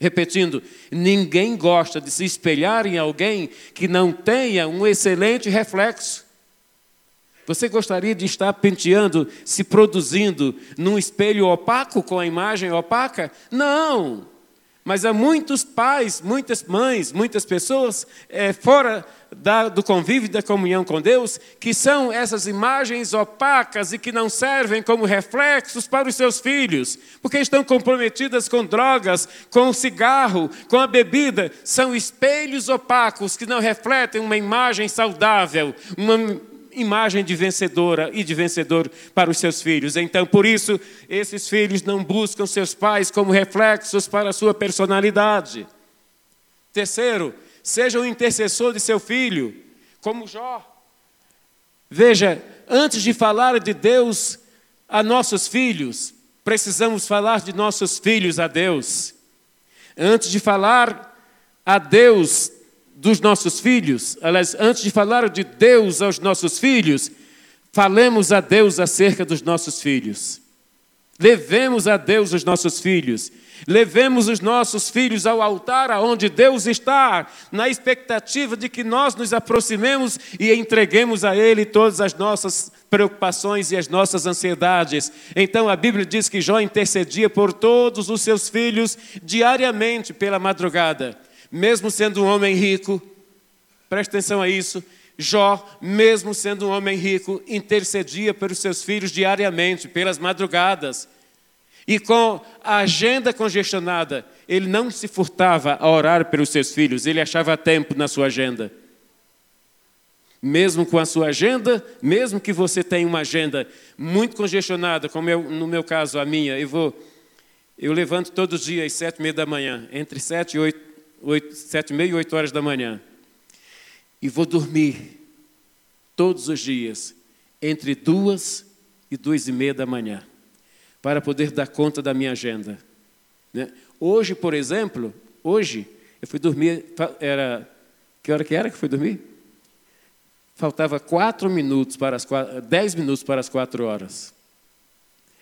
Repetindo, ninguém gosta de se espelhar em alguém que não tenha um excelente reflexo. Você gostaria de estar penteando, se produzindo num espelho opaco, com a imagem opaca? Não! Mas há muitos pais, muitas mães, muitas pessoas é, fora da, do convívio da comunhão com Deus, que são essas imagens opacas e que não servem como reflexos para os seus filhos, porque estão comprometidas com drogas, com o cigarro, com a bebida. São espelhos opacos que não refletem uma imagem saudável, uma imagem de vencedora e de vencedor para os seus filhos. Então, por isso, esses filhos não buscam seus pais como reflexos para a sua personalidade. Terceiro, seja o intercessor de seu filho, como Jó. Veja, antes de falar de Deus a nossos filhos, precisamos falar de nossos filhos a Deus. Antes de falar a Deus dos nossos filhos, aliás, antes de falar de Deus aos nossos filhos, falemos a Deus acerca dos nossos filhos. Levemos a Deus os nossos filhos. Levemos os nossos filhos ao altar aonde Deus está, na expectativa de que nós nos aproximemos e entreguemos a Ele todas as nossas preocupações e as nossas ansiedades. Então a Bíblia diz que Jó intercedia por todos os seus filhos diariamente pela madrugada mesmo sendo um homem rico, preste atenção a isso, Jó, mesmo sendo um homem rico, intercedia pelos seus filhos diariamente, pelas madrugadas. E com a agenda congestionada, ele não se furtava a orar pelos seus filhos, ele achava tempo na sua agenda. Mesmo com a sua agenda, mesmo que você tenha uma agenda muito congestionada, como eu, no meu caso a minha, eu vou, eu levanto todos os dias às sete e meia da manhã, entre sete e oito oito, sete e meia e oito horas da manhã. E vou dormir todos os dias entre duas e duas e meia da manhã, para poder dar conta da minha agenda. Né? Hoje, por exemplo, hoje eu fui dormir, era que hora que era que fui dormir? Faltava quatro minutos para as quatro, dez minutos para as quatro horas.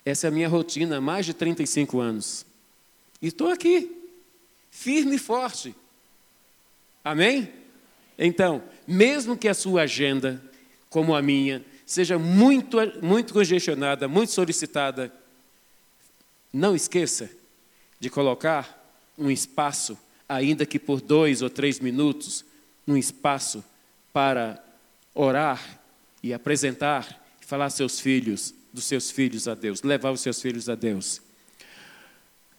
Essa é a minha rotina há mais de 35 anos. E estou aqui firme e forte. Amém? Então, mesmo que a sua agenda, como a minha, seja muito, muito congestionada, muito solicitada, não esqueça de colocar um espaço, ainda que por dois ou três minutos, um espaço para orar e apresentar falar seus filhos, dos seus filhos a Deus, levar os seus filhos a Deus.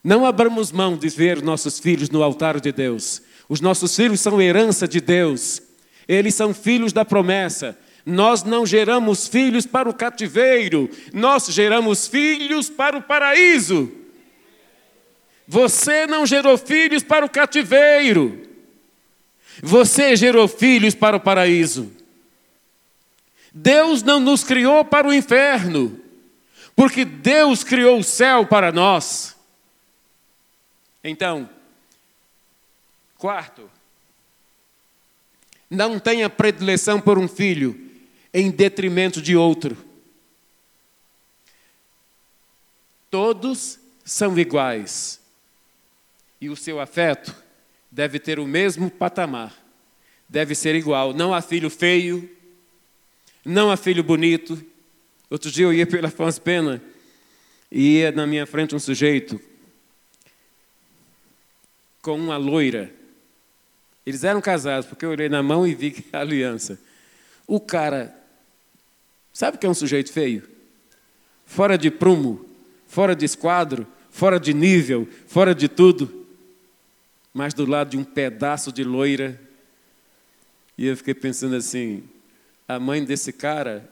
Não abramos mão de ver nossos filhos no altar de Deus. Os nossos filhos são herança de Deus. Eles são filhos da promessa. Nós não geramos filhos para o cativeiro, nós geramos filhos para o paraíso. Você não gerou filhos para o cativeiro, você gerou filhos para o paraíso. Deus não nos criou para o inferno, porque Deus criou o céu para nós. Então, quarto, não tenha predileção por um filho em detrimento de outro. Todos são iguais. E o seu afeto deve ter o mesmo patamar. Deve ser igual. Não há filho feio, não há filho bonito. Outro dia eu ia pela Afonso Pena e ia na minha frente um sujeito com uma loira. Eles eram casados, porque eu olhei na mão e vi a aliança. O cara, sabe que é um sujeito feio? Fora de prumo, fora de esquadro, fora de nível, fora de tudo. Mas do lado de um pedaço de loira. E eu fiquei pensando assim: a mãe desse cara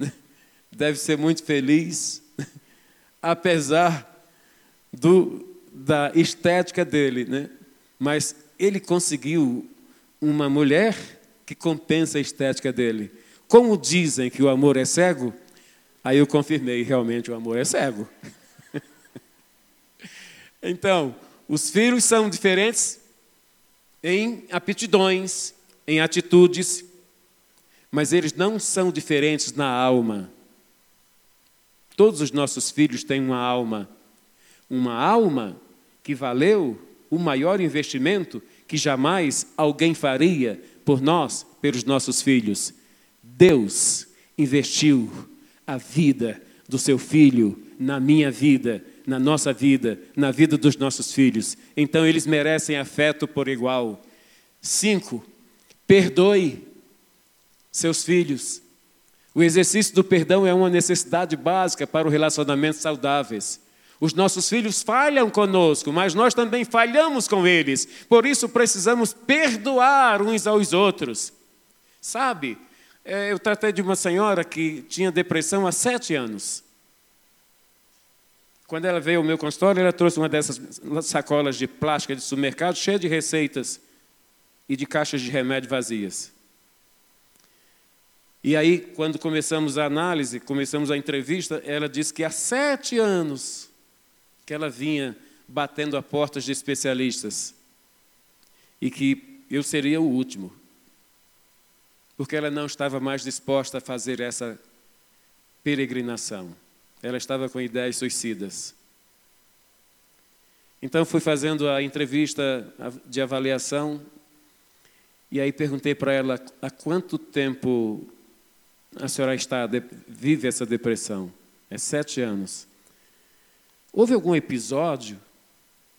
[laughs] deve ser muito feliz, [laughs] apesar do, da estética dele, né? Mas ele conseguiu uma mulher que compensa a estética dele. Como dizem que o amor é cego, aí eu confirmei, realmente o amor é cego. [laughs] então, os filhos são diferentes em aptidões, em atitudes, mas eles não são diferentes na alma. Todos os nossos filhos têm uma alma, uma alma que valeu o maior investimento que jamais alguém faria por nós, pelos nossos filhos. Deus investiu a vida do seu filho na minha vida, na nossa vida, na vida dos nossos filhos. Então eles merecem afeto por igual. Cinco, perdoe seus filhos. O exercício do perdão é uma necessidade básica para o relacionamentos saudáveis. Os nossos filhos falham conosco, mas nós também falhamos com eles. Por isso precisamos perdoar uns aos outros. Sabe, é, eu tratei de uma senhora que tinha depressão há sete anos. Quando ela veio ao meu consultório, ela trouxe uma dessas sacolas de plástico de supermercado cheia de receitas e de caixas de remédio vazias. E aí, quando começamos a análise, começamos a entrevista, ela disse que há sete anos que ela vinha batendo a portas de especialistas e que eu seria o último, porque ela não estava mais disposta a fazer essa peregrinação. Ela estava com ideias suicidas. Então fui fazendo a entrevista de avaliação e aí perguntei para ela há quanto tempo a senhora está vive essa depressão. É sete anos. Houve algum episódio,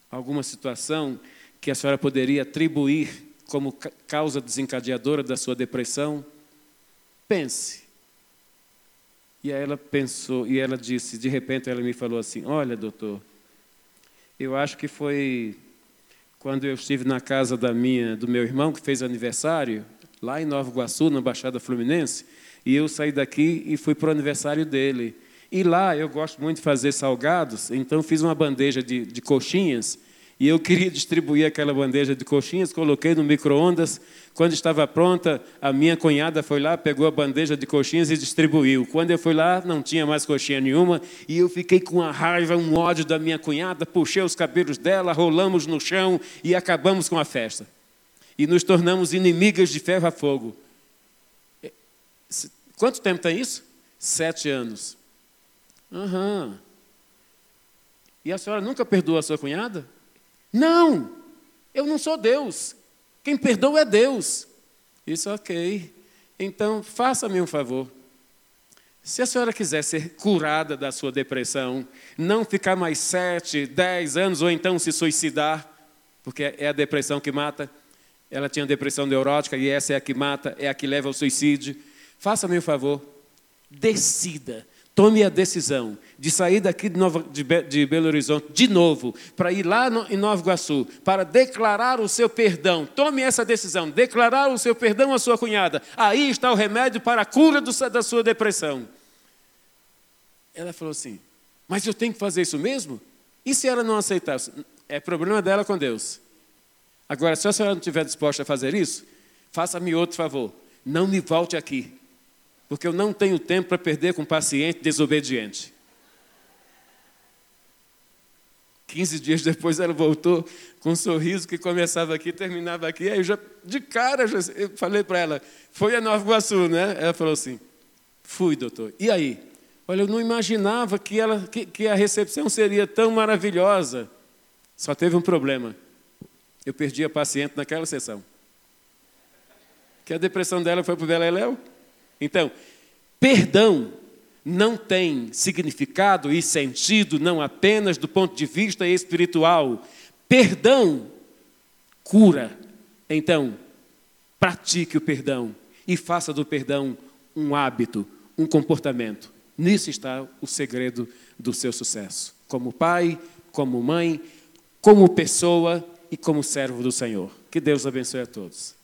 alguma situação que a senhora poderia atribuir como causa desencadeadora da sua depressão? Pense. E aí ela pensou, e ela disse, de repente ela me falou assim: Olha, doutor, eu acho que foi quando eu estive na casa da minha, do meu irmão que fez aniversário, lá em Nova Iguaçu, na Baixada Fluminense, e eu saí daqui e fui para o aniversário dele. E lá eu gosto muito de fazer salgados, então fiz uma bandeja de, de coxinhas e eu queria [laughs] distribuir aquela bandeja de coxinhas, coloquei no micro-ondas. Quando estava pronta, a minha cunhada foi lá, pegou a bandeja de coxinhas e distribuiu. Quando eu fui lá, não tinha mais coxinha nenhuma e eu fiquei com uma raiva, um ódio da minha cunhada, puxei os cabelos dela, rolamos no chão e acabamos com a festa. E nos tornamos inimigas de ferro a fogo. Quanto tempo tem isso? Sete anos. Aham. E a senhora nunca perdoou a sua cunhada? Não, eu não sou Deus. Quem perdoa é Deus. Isso, ok. Então, faça-me um favor. Se a senhora quiser ser curada da sua depressão, não ficar mais sete, dez anos, ou então se suicidar, porque é a depressão que mata, ela tinha depressão neurótica e essa é a que mata, é a que leva ao suicídio. Faça-me um favor, decida, tome a decisão de sair daqui de, Nova, de, Be, de Belo Horizonte de novo, para ir lá no, em Nova Iguaçu, para declarar o seu perdão. Tome essa decisão, declarar o seu perdão à sua cunhada. Aí está o remédio para a cura do, da sua depressão. Ela falou assim: Mas eu tenho que fazer isso mesmo? E se ela não aceitar? É problema dela com Deus. Agora, se a senhora não estiver disposta a fazer isso, faça-me outro favor. Não me volte aqui, porque eu não tenho tempo para perder com um paciente desobediente. Quinze dias depois ela voltou com um sorriso que começava aqui, terminava aqui. Aí eu já, de cara, eu falei para ela, foi a Nova Iguaçu, né? Ela falou assim, fui, doutor. E aí? Olha, eu não imaginava que, ela, que, que a recepção seria tão maravilhosa. Só teve um problema. Eu perdi a paciente naquela sessão. Que a depressão dela foi para o Beleléu. Então, perdão não tem significado e sentido não apenas do ponto de vista espiritual. Perdão cura. Então, pratique o perdão e faça do perdão um hábito, um comportamento. Nisso está o segredo do seu sucesso. Como pai, como mãe, como pessoa e como servo do Senhor. Que Deus abençoe a todos.